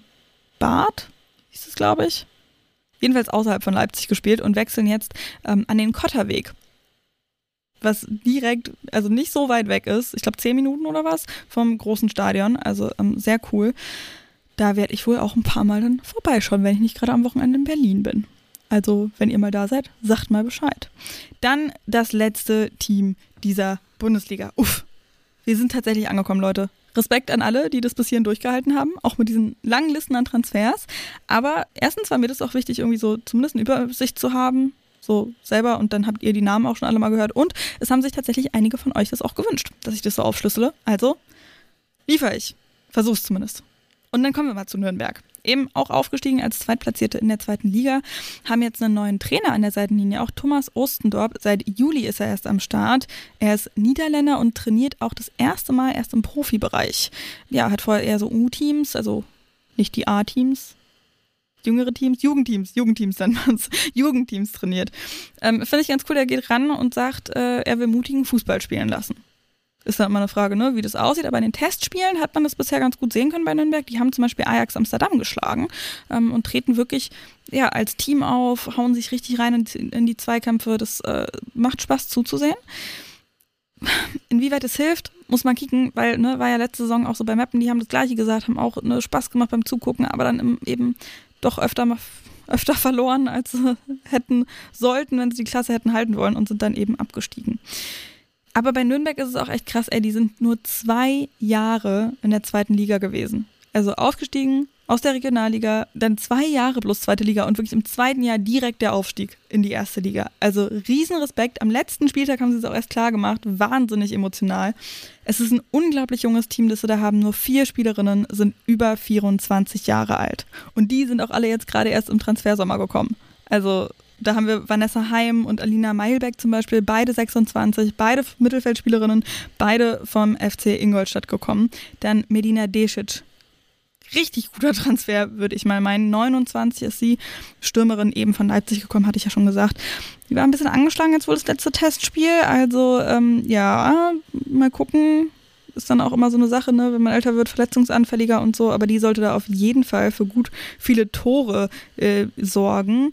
Bad, hieß es, glaube ich. Jedenfalls außerhalb von Leipzig gespielt und wechseln jetzt ähm, an den Kotterweg was direkt, also nicht so weit weg ist, ich glaube zehn Minuten oder was, vom großen Stadion, also ähm, sehr cool. Da werde ich wohl auch ein paar Mal dann vorbeischauen, wenn ich nicht gerade am Wochenende in Berlin bin. Also, wenn ihr mal da seid, sagt mal Bescheid. Dann das letzte Team dieser Bundesliga. Uff, wir sind tatsächlich angekommen, Leute. Respekt an alle, die das bis hierhin durchgehalten haben, auch mit diesen langen Listen an Transfers. Aber erstens war mir das auch wichtig, irgendwie so zumindest eine Übersicht zu haben, so selber und dann habt ihr die Namen auch schon alle mal gehört. Und es haben sich tatsächlich einige von euch das auch gewünscht, dass ich das so aufschlüssele. Also liefere ich. Versuch's zumindest. Und dann kommen wir mal zu Nürnberg. Eben auch aufgestiegen als Zweitplatzierte in der zweiten Liga, haben jetzt einen neuen Trainer an der Seitenlinie, auch Thomas Ostendorp. Seit Juli ist er erst am Start. Er ist Niederländer und trainiert auch das erste Mal erst im Profibereich. Ja, hat vorher eher so U-Teams, also nicht die A-Teams, jüngere Teams, Jugendteams, Jugendteams dann man es, Jugendteams trainiert. Ähm, Finde ich ganz cool, er geht ran und sagt, äh, er will mutigen Fußball spielen lassen. Ist dann immer eine Frage, ne, wie das aussieht. Aber in den Testspielen hat man das bisher ganz gut sehen können bei Nürnberg. Die haben zum Beispiel Ajax Amsterdam geschlagen ähm, und treten wirklich ja, als Team auf, hauen sich richtig rein in, in die Zweikämpfe. Das äh, macht Spaß zuzusehen. Inwieweit es hilft, muss man kicken, weil, ne, war ja letzte Saison auch so bei Mappen, die haben das Gleiche gesagt, haben auch ne, Spaß gemacht beim Zugucken, aber dann eben doch öfter mal öfter verloren, als sie hätten sollten, wenn sie die Klasse hätten halten wollen und sind dann eben abgestiegen. Aber bei Nürnberg ist es auch echt krass, ey, die sind nur zwei Jahre in der zweiten Liga gewesen. Also aufgestiegen aus der Regionalliga, dann zwei Jahre plus zweite Liga und wirklich im zweiten Jahr direkt der Aufstieg in die erste Liga. Also Riesenrespekt. Am letzten Spieltag haben sie es auch erst klar gemacht. Wahnsinnig emotional. Es ist ein unglaublich junges Team, das sie da haben. Nur vier Spielerinnen sind über 24 Jahre alt. Und die sind auch alle jetzt gerade erst im Transfersommer gekommen. Also da haben wir Vanessa Heim und Alina Meilbeck zum Beispiel, beide 26, beide Mittelfeldspielerinnen, beide vom FC Ingolstadt gekommen. Dann Medina Desic. Richtig guter Transfer, würde ich mal meinen. 29 ist sie, Stürmerin eben von Leipzig gekommen, hatte ich ja schon gesagt. Die war ein bisschen angeschlagen jetzt wohl das letzte Testspiel. Also ähm, ja, mal gucken, ist dann auch immer so eine Sache, ne, wenn man älter wird, verletzungsanfälliger und so, aber die sollte da auf jeden Fall für gut viele Tore äh, sorgen.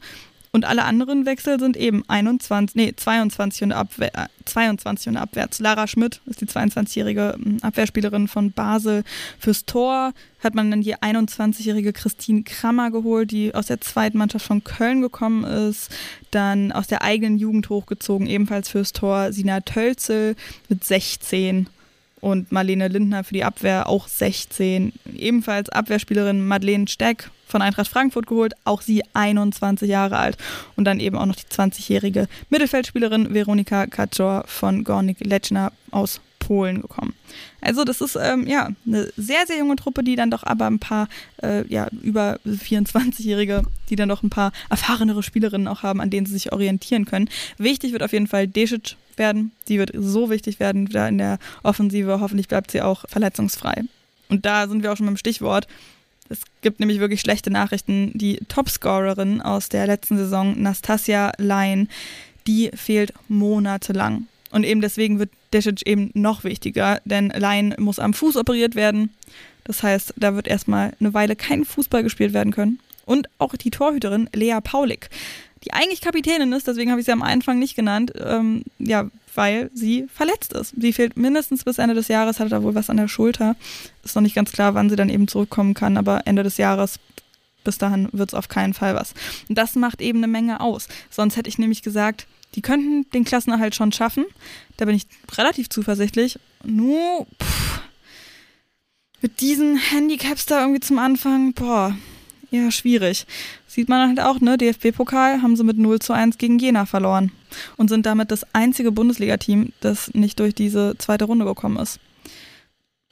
Und alle anderen Wechsel sind eben 21, nee, 22 und, Abwehr, 22 und abwärts. Lara Schmidt ist die 22-jährige hm, Abwehrspielerin von Basel. Fürs Tor hat man dann die 21-jährige Christine Krammer geholt, die aus der zweiten Mannschaft von Köln gekommen ist. Dann aus der eigenen Jugend hochgezogen, ebenfalls fürs Tor Sina Tölzel mit 16 und Marlene Lindner für die Abwehr auch 16. Ebenfalls Abwehrspielerin Madeleine Steck von Eintracht Frankfurt geholt, auch sie 21 Jahre alt. Und dann eben auch noch die 20-jährige Mittelfeldspielerin Veronika Kaczor von Gornik Leczna aus Polen gekommen. Also das ist ähm, ja eine sehr, sehr junge Truppe, die dann doch aber ein paar äh, ja, über 24-Jährige, die dann doch ein paar erfahrenere Spielerinnen auch haben, an denen sie sich orientieren können. Wichtig wird auf jeden Fall Desic werden. Die wird so wichtig werden da in der Offensive. Hoffentlich bleibt sie auch verletzungsfrei. Und da sind wir auch schon beim Stichwort. Es gibt nämlich wirklich schlechte Nachrichten. Die Topscorerin aus der letzten Saison, Nastasia Lein, die fehlt monatelang. Und eben deswegen wird Desic eben noch wichtiger, denn Lein muss am Fuß operiert werden. Das heißt, da wird erstmal eine Weile kein Fußball gespielt werden können. Und auch die Torhüterin Lea Paulik die eigentlich Kapitänin ist, deswegen habe ich sie am Anfang nicht genannt, ähm, ja, weil sie verletzt ist. Sie fehlt mindestens bis Ende des Jahres, hat da wohl was an der Schulter. Ist noch nicht ganz klar, wann sie dann eben zurückkommen kann, aber Ende des Jahres, bis dahin wird es auf keinen Fall was. Und das macht eben eine Menge aus. Sonst hätte ich nämlich gesagt, die könnten den Klassenerhalt schon schaffen. Da bin ich relativ zuversichtlich. Nur, pff, mit diesen Handicaps da irgendwie zum Anfang, boah, ja, schwierig. Sieht man halt auch, ne? DFB-Pokal haben sie mit 0 zu 1 gegen Jena verloren und sind damit das einzige Bundesliga-Team, das nicht durch diese zweite Runde gekommen ist.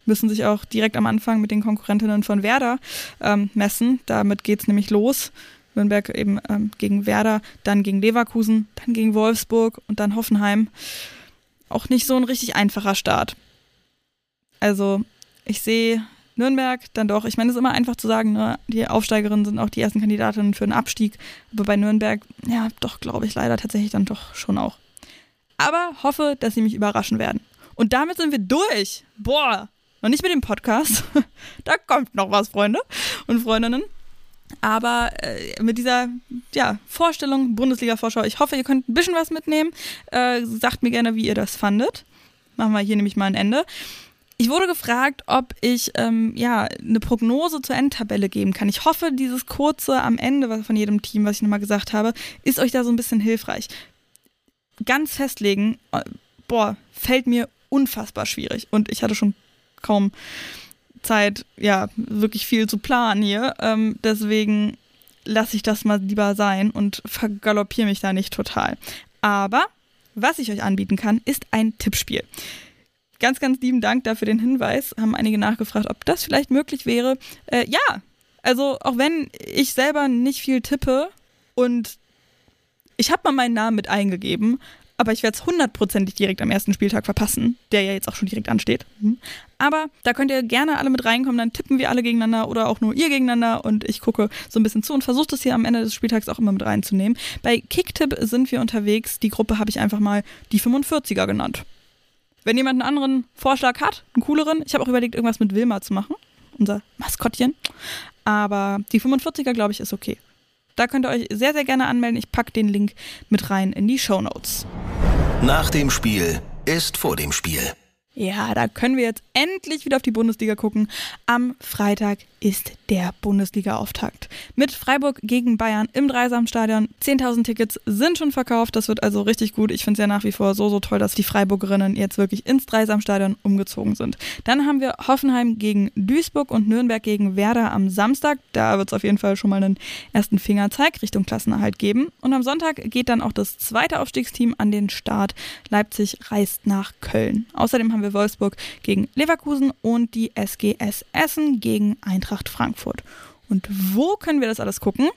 Müssen sich auch direkt am Anfang mit den Konkurrentinnen von Werder ähm, messen. Damit geht es nämlich los. Nürnberg eben ähm, gegen Werder, dann gegen Leverkusen, dann gegen Wolfsburg und dann Hoffenheim. auch nicht so ein richtig einfacher Start. Also, ich sehe Nürnberg dann doch, ich meine, es ist immer einfach zu sagen, ne, die Aufsteigerinnen sind auch die ersten Kandidatinnen für den Abstieg. Aber bei Nürnberg, ja, doch, glaube ich leider tatsächlich dann doch schon auch. Aber hoffe, dass sie mich überraschen werden. Und damit sind wir durch. Boah, noch nicht mit dem Podcast. da kommt noch was, Freunde und Freundinnen. Aber äh, mit dieser ja, Vorstellung, Bundesliga-Vorschau, ich hoffe, ihr könnt ein bisschen was mitnehmen. Äh, sagt mir gerne, wie ihr das fandet. Machen wir hier nämlich mal ein Ende. Ich wurde gefragt, ob ich ähm, ja eine Prognose zur Endtabelle geben kann. Ich hoffe, dieses kurze am Ende von jedem Team, was ich nochmal gesagt habe, ist euch da so ein bisschen hilfreich. Ganz festlegen, äh, boah, fällt mir unfassbar schwierig. Und ich hatte schon kaum Zeit, ja, wirklich viel zu planen hier. Ähm, deswegen lasse ich das mal lieber sein und vergaloppiere mich da nicht total. Aber was ich euch anbieten kann, ist ein Tippspiel. Ganz, ganz lieben Dank dafür den Hinweis. Haben einige nachgefragt, ob das vielleicht möglich wäre. Äh, ja, also auch wenn ich selber nicht viel tippe und ich habe mal meinen Namen mit eingegeben, aber ich werde es hundertprozentig direkt am ersten Spieltag verpassen, der ja jetzt auch schon direkt ansteht. Mhm. Aber da könnt ihr gerne alle mit reinkommen, dann tippen wir alle gegeneinander oder auch nur ihr gegeneinander und ich gucke so ein bisschen zu und versuche das hier am Ende des Spieltags auch immer mit reinzunehmen. Bei Kicktip sind wir unterwegs. Die Gruppe habe ich einfach mal die 45er genannt. Wenn jemand einen anderen Vorschlag hat, einen cooleren, ich habe auch überlegt, irgendwas mit Wilma zu machen, unser Maskottchen. Aber die 45er, glaube ich, ist okay. Da könnt ihr euch sehr, sehr gerne anmelden. Ich packe den Link mit rein in die Show Notes. Nach dem Spiel ist vor dem Spiel. Ja, da können wir jetzt endlich wieder auf die Bundesliga gucken. Am Freitag ist der Bundesliga-Auftakt. Mit Freiburg gegen Bayern im Dreisamstadion. 10.000 Tickets sind schon verkauft. Das wird also richtig gut. Ich finde es ja nach wie vor so, so toll, dass die Freiburgerinnen jetzt wirklich ins Dreisamstadion umgezogen sind. Dann haben wir Hoffenheim gegen Duisburg und Nürnberg gegen Werder am Samstag. Da wird es auf jeden Fall schon mal einen ersten Fingerzeig Richtung Klassenerhalt geben. Und am Sonntag geht dann auch das zweite Aufstiegsteam an den Start. Leipzig reist nach Köln. Außerdem haben wir Wolfsburg gegen Leverkusen und die SGS Essen gegen Eintracht Frankfurt. Und wo können wir das alles gucken?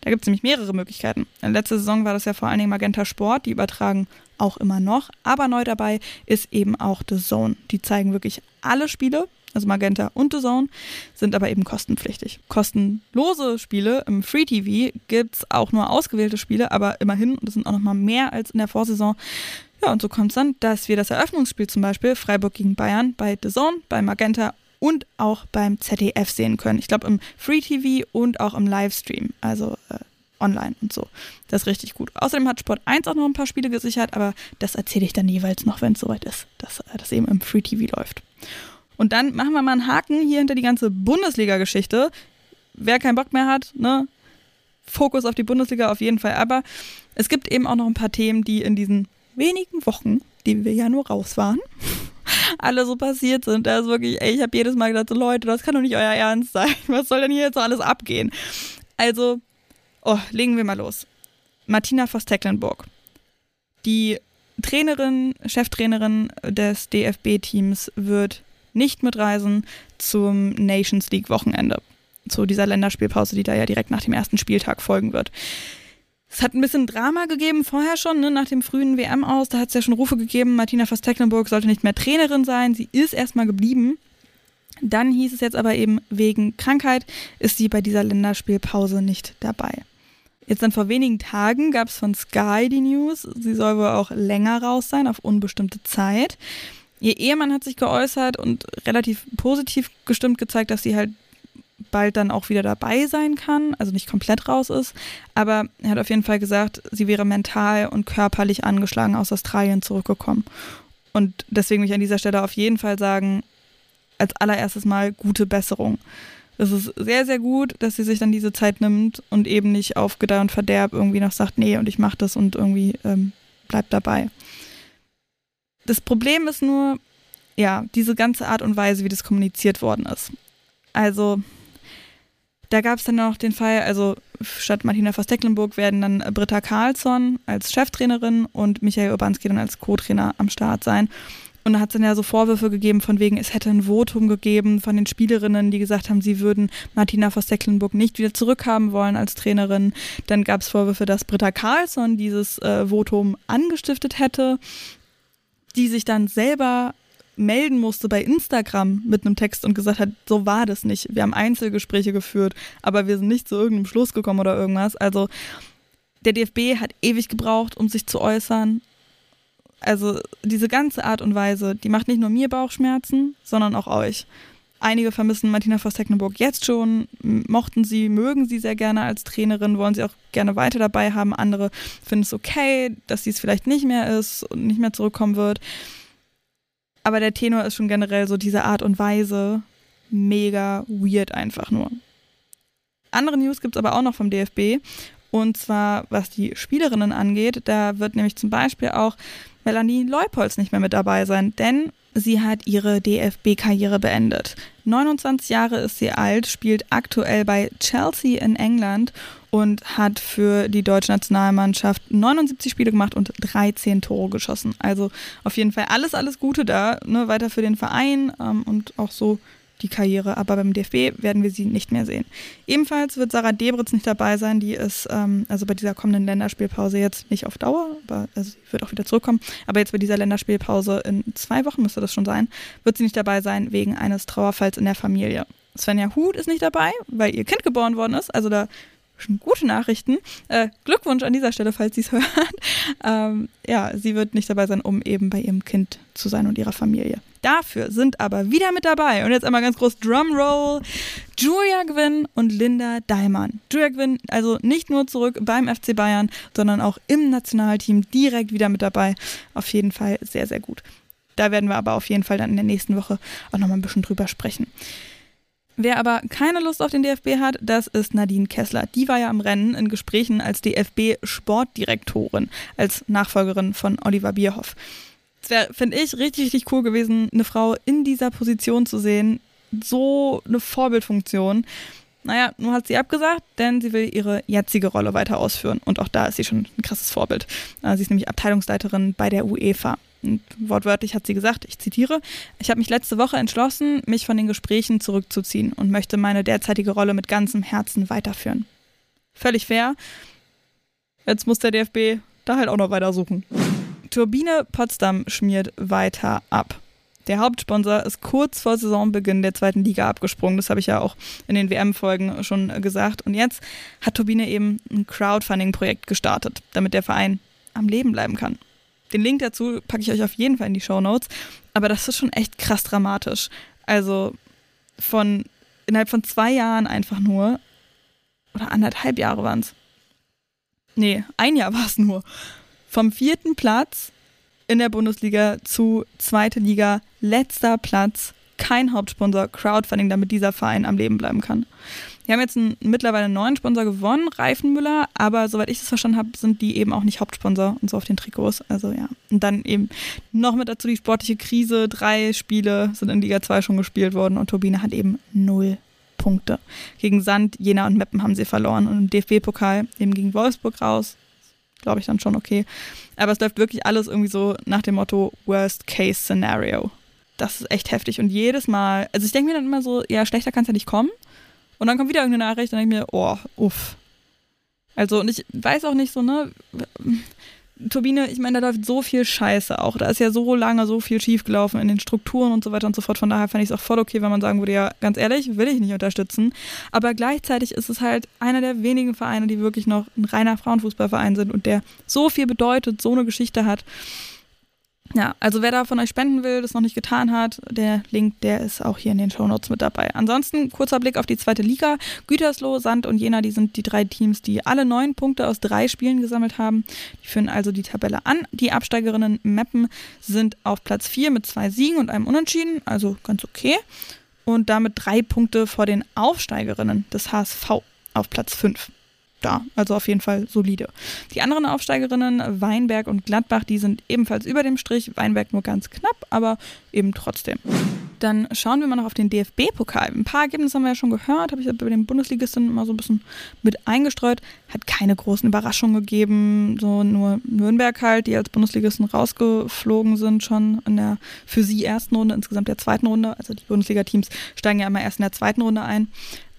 Da gibt es nämlich mehrere Möglichkeiten. In letzter Saison war das ja vor allen Dingen Magenta Sport, die übertragen auch immer noch. Aber neu dabei ist eben auch The Zone. Die zeigen wirklich alle Spiele, also Magenta und The Zone, sind aber eben kostenpflichtig. Kostenlose Spiele im Free TV gibt es auch nur ausgewählte Spiele, aber immerhin, und das sind auch nochmal mehr als in der Vorsaison, ja, und so kommt es dann, dass wir das Eröffnungsspiel zum Beispiel Freiburg gegen Bayern bei The Zone, bei Magenta und auch beim ZDF sehen können. Ich glaube im Free TV und auch im Livestream, also äh, online und so. Das ist richtig gut. Außerdem hat Sport 1 auch noch ein paar Spiele gesichert, aber das erzähle ich dann jeweils noch, wenn es soweit ist, dass äh, das eben im Free TV läuft. Und dann machen wir mal einen Haken hier hinter die ganze Bundesliga-Geschichte. Wer keinen Bock mehr hat, ne? Fokus auf die Bundesliga auf jeden Fall. Aber es gibt eben auch noch ein paar Themen, die in diesen wenigen Wochen, die wir ja nur raus waren, alle so passiert sind. Da ist wirklich, ey, ich habe jedes Mal gedacht, so Leute, das kann doch nicht euer Ernst sein. Was soll denn hier jetzt so alles abgehen? Also, oh, legen wir mal los. Martina Voss-Tecklenburg. Die Trainerin, Cheftrainerin des DFB-Teams wird nicht mitreisen zum Nations League Wochenende. Zu dieser Länderspielpause, die da ja direkt nach dem ersten Spieltag folgen wird. Es hat ein bisschen Drama gegeben vorher schon, ne, nach dem frühen WM aus. Da hat es ja schon Rufe gegeben, Martina Voss-Tecklenburg sollte nicht mehr Trainerin sein. Sie ist erstmal geblieben. Dann hieß es jetzt aber eben, wegen Krankheit ist sie bei dieser Länderspielpause nicht dabei. Jetzt dann vor wenigen Tagen gab es von Sky die News, sie soll wohl auch länger raus sein, auf unbestimmte Zeit. Ihr Ehemann hat sich geäußert und relativ positiv gestimmt gezeigt, dass sie halt bald dann auch wieder dabei sein kann, also nicht komplett raus ist. Aber er hat auf jeden Fall gesagt, sie wäre mental und körperlich angeschlagen aus Australien zurückgekommen. Und deswegen will ich an dieser Stelle auf jeden Fall sagen, als allererstes mal gute Besserung. Es ist sehr, sehr gut, dass sie sich dann diese Zeit nimmt und eben nicht auf Gedeih und Verderb irgendwie noch sagt, nee, und ich mache das und irgendwie ähm, bleibt dabei. Das Problem ist nur, ja, diese ganze Art und Weise, wie das kommuniziert worden ist. Also, da gab es dann noch den Fall, also statt Martina Voss-Tecklenburg werden dann Britta Karlsson als Cheftrainerin und Michael Urbanski dann als Co-Trainer am Start sein. Und da hat es dann ja so Vorwürfe gegeben, von wegen, es hätte ein Votum gegeben von den Spielerinnen, die gesagt haben, sie würden Martina Voss-Tecklenburg nicht wieder zurückhaben wollen als Trainerin. Dann gab es Vorwürfe, dass Britta Karlsson dieses äh, Votum angestiftet hätte. die sich dann selber melden musste bei Instagram mit einem Text und gesagt hat, so war das nicht. Wir haben Einzelgespräche geführt, aber wir sind nicht zu irgendeinem Schluss gekommen oder irgendwas. Also der DFB hat ewig gebraucht, um sich zu äußern. Also diese ganze Art und Weise, die macht nicht nur mir Bauchschmerzen, sondern auch euch. Einige vermissen Martina Voss-Tecklenburg jetzt schon, mochten sie, mögen sie sehr gerne als Trainerin, wollen sie auch gerne weiter dabei haben. Andere finden es okay, dass sie es vielleicht nicht mehr ist und nicht mehr zurückkommen wird. Aber der Tenor ist schon generell so diese Art und Weise mega weird einfach nur. Andere News gibt es aber auch noch vom DFB. Und zwar, was die Spielerinnen angeht. Da wird nämlich zum Beispiel auch Melanie Leupolz nicht mehr mit dabei sein, denn sie hat ihre DFB-Karriere beendet. 29 Jahre ist sie alt, spielt aktuell bei Chelsea in England und hat für die deutsche Nationalmannschaft 79 Spiele gemacht und 13 Tore geschossen. Also auf jeden Fall alles, alles Gute da, ne, weiter für den Verein ähm, und auch so die Karriere, aber beim DFB werden wir sie nicht mehr sehen. Ebenfalls wird Sarah Debritz nicht dabei sein, die ist ähm, also bei dieser kommenden Länderspielpause jetzt nicht auf Dauer, aber also sie wird auch wieder zurückkommen, aber jetzt bei dieser Länderspielpause in zwei Wochen müsste das schon sein, wird sie nicht dabei sein wegen eines Trauerfalls in der Familie. Svenja Huth ist nicht dabei, weil ihr Kind geboren worden ist, also da schon gute Nachrichten. Äh, Glückwunsch an dieser Stelle, falls sie es hört. Ähm, ja, sie wird nicht dabei sein, um eben bei ihrem Kind zu sein und ihrer Familie. Dafür sind aber wieder mit dabei, und jetzt einmal ganz groß Drumroll, Julia Gwynn und Linda Daimann. Julia Gwynn also nicht nur zurück beim FC Bayern, sondern auch im Nationalteam direkt wieder mit dabei. Auf jeden Fall sehr, sehr gut. Da werden wir aber auf jeden Fall dann in der nächsten Woche auch nochmal ein bisschen drüber sprechen. Wer aber keine Lust auf den DFB hat, das ist Nadine Kessler. Die war ja im Rennen in Gesprächen als DFB-Sportdirektorin, als Nachfolgerin von Oliver Bierhoff. Es wäre, finde ich, richtig, richtig cool gewesen, eine Frau in dieser Position zu sehen. So eine Vorbildfunktion. Naja, nur hat sie abgesagt, denn sie will ihre jetzige Rolle weiter ausführen. Und auch da ist sie schon ein krasses Vorbild. Äh, sie ist nämlich Abteilungsleiterin bei der UEFA. Und wortwörtlich hat sie gesagt, ich zitiere, ich habe mich letzte Woche entschlossen, mich von den Gesprächen zurückzuziehen und möchte meine derzeitige Rolle mit ganzem Herzen weiterführen. Völlig fair. Jetzt muss der DFB da halt auch noch weiter suchen. Turbine Potsdam schmiert weiter ab. Der Hauptsponsor ist kurz vor Saisonbeginn der zweiten Liga abgesprungen. Das habe ich ja auch in den WM-Folgen schon gesagt. Und jetzt hat Turbine eben ein Crowdfunding-Projekt gestartet, damit der Verein am Leben bleiben kann. Den Link dazu packe ich euch auf jeden Fall in die Show Notes. Aber das ist schon echt krass dramatisch. Also von innerhalb von zwei Jahren einfach nur, oder anderthalb Jahre waren es. Nee, ein Jahr war es nur. Vom vierten Platz in der Bundesliga zu zweite Liga, letzter Platz, kein Hauptsponsor, Crowdfunding, damit dieser Verein am Leben bleiben kann. Wir haben jetzt einen, mittlerweile einen neuen Sponsor gewonnen, Reifenmüller, aber soweit ich das verstanden habe, sind die eben auch nicht Hauptsponsor und so auf den Trikots. Also ja. Und dann eben noch mit dazu die sportliche Krise. Drei Spiele sind in Liga 2 schon gespielt worden und Turbine hat eben null Punkte. Gegen Sand, Jena und Meppen haben sie verloren und im DFB-Pokal eben gegen Wolfsburg raus. Glaube ich dann schon okay. Aber es läuft wirklich alles irgendwie so nach dem Motto Worst Case Scenario. Das ist echt heftig. Und jedes Mal, also ich denke mir dann immer so, ja, schlechter kann es ja nicht kommen. Und dann kommt wieder irgendeine Nachricht und dann denke ich mir, oh, uff. Also, und ich weiß auch nicht so, ne? Turbine, ich meine, da läuft so viel Scheiße auch. Da ist ja so lange so viel schiefgelaufen in den Strukturen und so weiter und so fort. Von daher fand ich es auch voll okay, wenn man sagen würde, ja, ganz ehrlich, will ich nicht unterstützen. Aber gleichzeitig ist es halt einer der wenigen Vereine, die wirklich noch ein reiner Frauenfußballverein sind und der so viel bedeutet, so eine Geschichte hat. Ja, also wer da von euch spenden will, das noch nicht getan hat, der Link, der ist auch hier in den Shownotes mit dabei. Ansonsten kurzer Blick auf die zweite Liga. Gütersloh, Sand und Jena, die sind die drei Teams, die alle neun Punkte aus drei Spielen gesammelt haben. Die führen also die Tabelle an. Die Absteigerinnen Meppen sind auf Platz vier mit zwei Siegen und einem Unentschieden, also ganz okay. Und damit drei Punkte vor den Aufsteigerinnen des HSV auf Platz fünf da. Also auf jeden Fall solide. Die anderen Aufsteigerinnen, Weinberg und Gladbach, die sind ebenfalls über dem Strich. Weinberg nur ganz knapp, aber eben trotzdem. Dann schauen wir mal noch auf den DFB-Pokal. Ein paar Ergebnisse haben wir ja schon gehört, habe ich bei den Bundesligisten mal so ein bisschen mit eingestreut. Hat keine großen Überraschungen gegeben, so nur Nürnberg halt, die als Bundesligisten rausgeflogen sind schon in der für sie ersten Runde, insgesamt der zweiten Runde. Also die Bundesliga-Teams steigen ja immer erst in der zweiten Runde ein.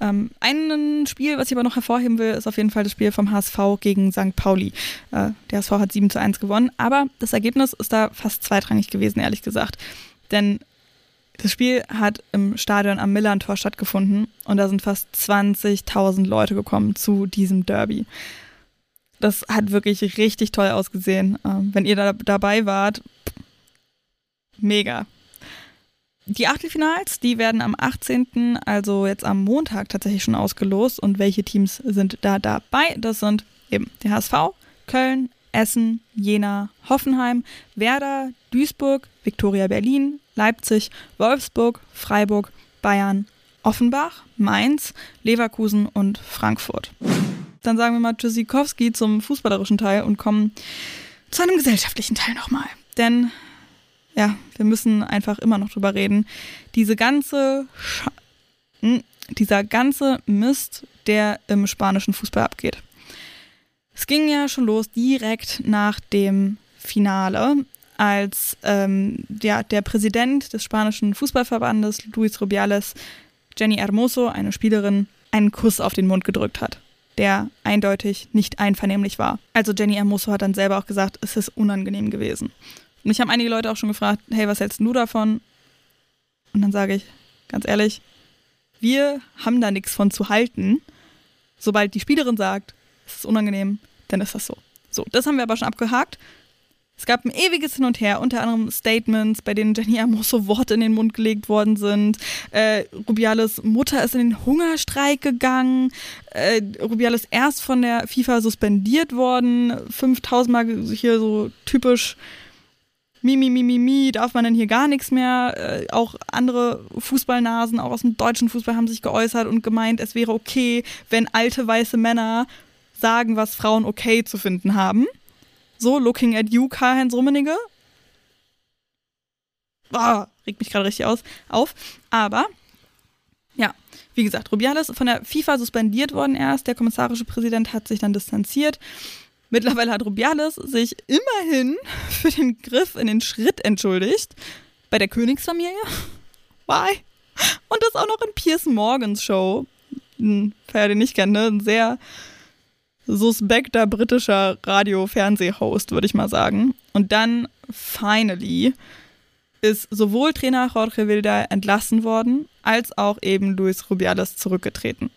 Ähm, ein Spiel, was ich aber noch hervorheben will, ist auf jeden Fall das Spiel vom HSV gegen St. Pauli. Äh, der HSV hat 7 zu 1 gewonnen, aber das Ergebnis ist da fast zweitrangig gewesen, ehrlich gesagt. Denn das Spiel hat im Stadion am Millantor stattgefunden und da sind fast 20.000 Leute gekommen zu diesem Derby. Das hat wirklich richtig toll ausgesehen. Ähm, wenn ihr da dabei wart, mega. Die Achtelfinals, die werden am 18., also jetzt am Montag tatsächlich schon ausgelost. Und welche Teams sind da dabei? Das sind eben der HSV, Köln, Essen, Jena, Hoffenheim, Werder, Duisburg, Viktoria Berlin, Leipzig, Wolfsburg, Freiburg, Bayern, Offenbach, Mainz, Leverkusen und Frankfurt. Dann sagen wir mal Tschüssikowski zum fußballerischen Teil und kommen zu einem gesellschaftlichen Teil nochmal. Denn ja, wir müssen einfach immer noch drüber reden. Diese ganze, Sch hm, dieser ganze Mist, der im spanischen Fußball abgeht. Es ging ja schon los direkt nach dem Finale, als ähm, ja, der Präsident des spanischen Fußballverbandes, Luis Rubiales, Jenny Hermoso, eine Spielerin, einen Kuss auf den Mund gedrückt hat, der eindeutig nicht einvernehmlich war. Also Jenny Hermoso hat dann selber auch gesagt, es ist unangenehm gewesen. Und mich haben einige Leute auch schon gefragt, hey, was hältst du davon? Und dann sage ich, ganz ehrlich, wir haben da nichts von zu halten. Sobald die Spielerin sagt, es ist unangenehm, dann ist das so. So, das haben wir aber schon abgehakt. Es gab ein ewiges Hin und Her, unter anderem Statements, bei denen Jenny Amoso Worte in den Mund gelegt worden sind. Äh, Rubiales Mutter ist in den Hungerstreik gegangen. Äh, Rubiales erst von der FIFA suspendiert worden. 5000 Mal hier so typisch Mimi, Mimi, Mimi, darf man denn hier gar nichts mehr? Äh, auch andere Fußballnasen, auch aus dem deutschen Fußball, haben sich geäußert und gemeint, es wäre okay, wenn alte weiße Männer sagen, was Frauen okay zu finden haben. So, looking at you, Karl-Heinz Rummenigge. Ah, regt mich gerade richtig aus, auf. Aber, ja, wie gesagt, Rubiales von der FIFA suspendiert worden erst. Der kommissarische Präsident hat sich dann distanziert. Mittlerweile hat Rubiales sich immerhin für den Griff in den Schritt entschuldigt. Bei der Königsfamilie. Why? Und das auch noch in Piers Morgans Show. Ein, wer den nicht kennt, ne? ein sehr suspekter britischer Radio-Fernseh-Host, würde ich mal sagen. Und dann, finally, ist sowohl Trainer Jorge Wilda entlassen worden, als auch eben Luis Rubiales zurückgetreten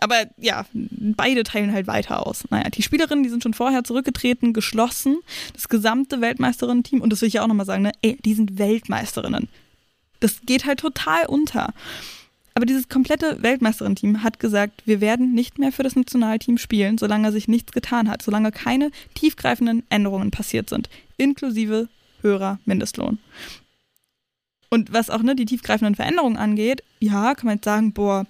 aber ja, beide teilen halt weiter aus. Naja, die Spielerinnen, die sind schon vorher zurückgetreten, geschlossen. Das gesamte Weltmeisterinnen-Team, und das will ich ja auch nochmal sagen, ne, ey, die sind Weltmeisterinnen. Das geht halt total unter. Aber dieses komplette Weltmeisterinnen-Team hat gesagt, wir werden nicht mehr für das Nationalteam spielen, solange sich nichts getan hat, solange keine tiefgreifenden Änderungen passiert sind, inklusive höherer Mindestlohn. Und was auch ne, die tiefgreifenden Veränderungen angeht, ja, kann man jetzt sagen, boah,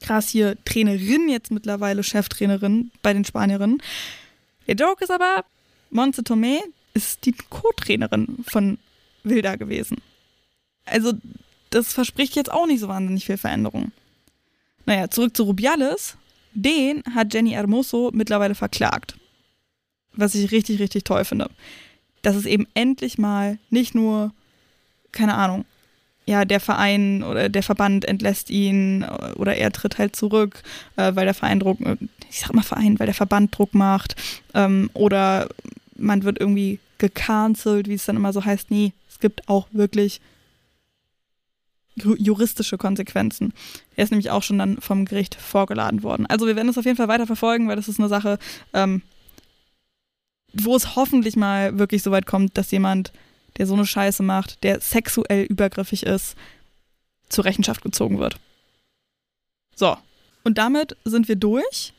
krass hier Trainerin jetzt mittlerweile, Cheftrainerin bei den Spanierinnen. Der Joke ist aber, Monse Tomé ist die Co-Trainerin von Wilda gewesen. Also das verspricht jetzt auch nicht so wahnsinnig viel Veränderung. Naja, zurück zu Rubiales. Den hat Jenny Hermoso mittlerweile verklagt. Was ich richtig, richtig toll finde. Dass es eben endlich mal nicht nur, keine Ahnung, ja, der Verein oder der Verband entlässt ihn oder er tritt halt zurück, äh, weil der Verein Druck, äh, ich sag mal Verein, weil der Verband Druck macht ähm, oder man wird irgendwie gecancelt, wie es dann immer so heißt. Nee, es gibt auch wirklich juristische Konsequenzen. Er ist nämlich auch schon dann vom Gericht vorgeladen worden. Also wir werden es auf jeden Fall weiter verfolgen, weil das ist eine Sache, ähm, wo es hoffentlich mal wirklich so weit kommt, dass jemand der so eine Scheiße macht, der sexuell übergriffig ist, zur Rechenschaft gezogen wird. So, und damit sind wir durch.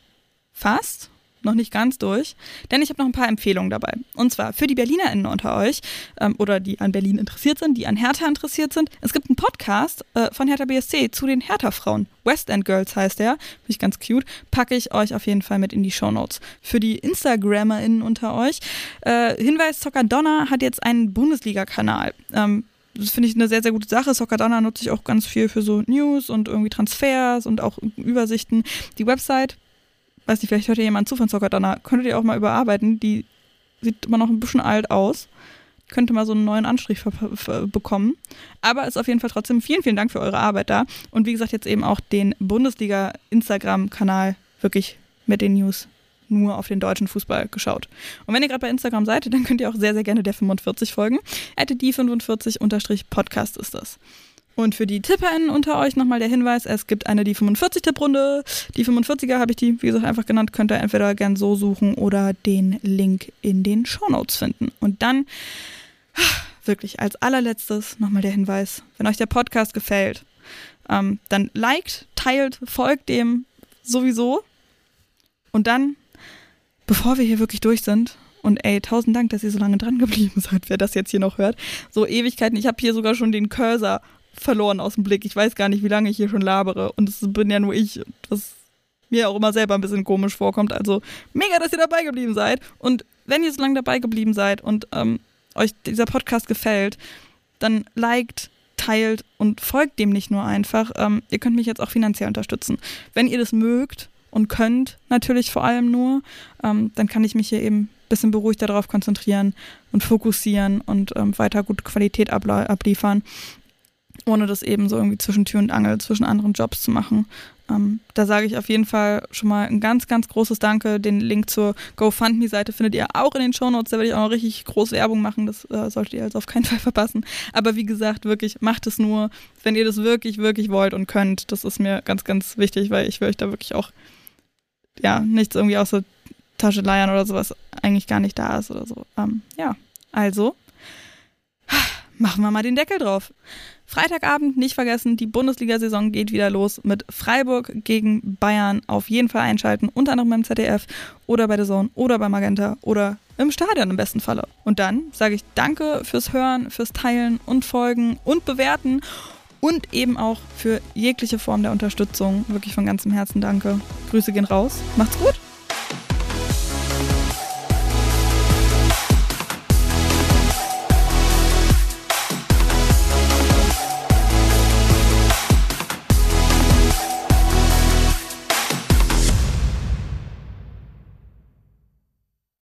Fast noch nicht ganz durch, denn ich habe noch ein paar Empfehlungen dabei. Und zwar für die BerlinerInnen unter euch ähm, oder die an Berlin interessiert sind, die an Hertha interessiert sind. Es gibt einen Podcast äh, von Hertha BSC zu den Hertha-Frauen. West End Girls heißt der. Finde ich ganz cute. Packe ich euch auf jeden Fall mit in die Show Notes. Für die InstagrammerInnen unter euch. Äh, Hinweis, Zocker Donner hat jetzt einen Bundesliga-Kanal. Ähm, das finde ich eine sehr, sehr gute Sache. Soccardana nutze ich auch ganz viel für so News und irgendwie Transfers und auch Übersichten. Die Website, weiß nicht, vielleicht hört ihr jemand zu von Soccardana, könntet ihr auch mal überarbeiten. Die sieht immer noch ein bisschen alt aus. Könnte mal so einen neuen Anstrich bekommen. Aber ist auf jeden Fall trotzdem vielen, vielen Dank für eure Arbeit da. Und wie gesagt, jetzt eben auch den Bundesliga-Instagram-Kanal wirklich mit den News nur auf den deutschen Fußball geschaut. Und wenn ihr gerade bei Instagram seid, dann könnt ihr auch sehr, sehr gerne der 45 folgen. die 45 Podcast ist das. Und für die TipperInnen unter euch nochmal der Hinweis, es gibt eine die 45 Tipprunde. Die 45er habe ich die, wie gesagt, einfach genannt. Könnt ihr entweder gern so suchen oder den Link in den Shownotes finden. Und dann wirklich als allerletztes nochmal der Hinweis, wenn euch der Podcast gefällt, ähm, dann liked, teilt, folgt dem sowieso. Und dann bevor wir hier wirklich durch sind, und ey, tausend Dank, dass ihr so lange dran geblieben seid, wer das jetzt hier noch hört. So Ewigkeiten. Ich habe hier sogar schon den Cursor verloren aus dem Blick. Ich weiß gar nicht, wie lange ich hier schon labere. Und es bin ja nur ich, was mir auch immer selber ein bisschen komisch vorkommt. Also mega, dass ihr dabei geblieben seid. Und wenn ihr so lange dabei geblieben seid und ähm, euch dieser Podcast gefällt, dann liked, teilt und folgt dem nicht nur einfach. Ähm, ihr könnt mich jetzt auch finanziell unterstützen. Wenn ihr das mögt, und könnt natürlich vor allem nur, ähm, dann kann ich mich hier eben ein bisschen beruhigter darauf konzentrieren und fokussieren und ähm, weiter gute Qualität abliefern, ohne das eben so irgendwie zwischen Tür und Angel, zwischen anderen Jobs zu machen. Ähm, da sage ich auf jeden Fall schon mal ein ganz, ganz großes Danke. Den Link zur GoFundMe-Seite findet ihr auch in den Shownotes. Da werde ich auch noch richtig große Werbung machen. Das äh, solltet ihr also auf keinen Fall verpassen. Aber wie gesagt, wirklich, macht es nur, wenn ihr das wirklich, wirklich wollt und könnt. Das ist mir ganz, ganz wichtig, weil ich will euch da wirklich auch ja, nichts irgendwie aus der Tasche leiern oder sowas eigentlich gar nicht da ist oder so. Ähm, ja, also machen wir mal den Deckel drauf. Freitagabend nicht vergessen, die Bundesliga-Saison geht wieder los mit Freiburg gegen Bayern. Auf jeden Fall einschalten, unter anderem beim ZDF oder bei der Zone oder bei Magenta oder im Stadion im besten Falle. Und dann sage ich danke fürs Hören, fürs Teilen und Folgen und Bewerten und eben auch für jegliche Form der Unterstützung. Wirklich von ganzem Herzen danke. Grüße gehen raus. Macht's gut.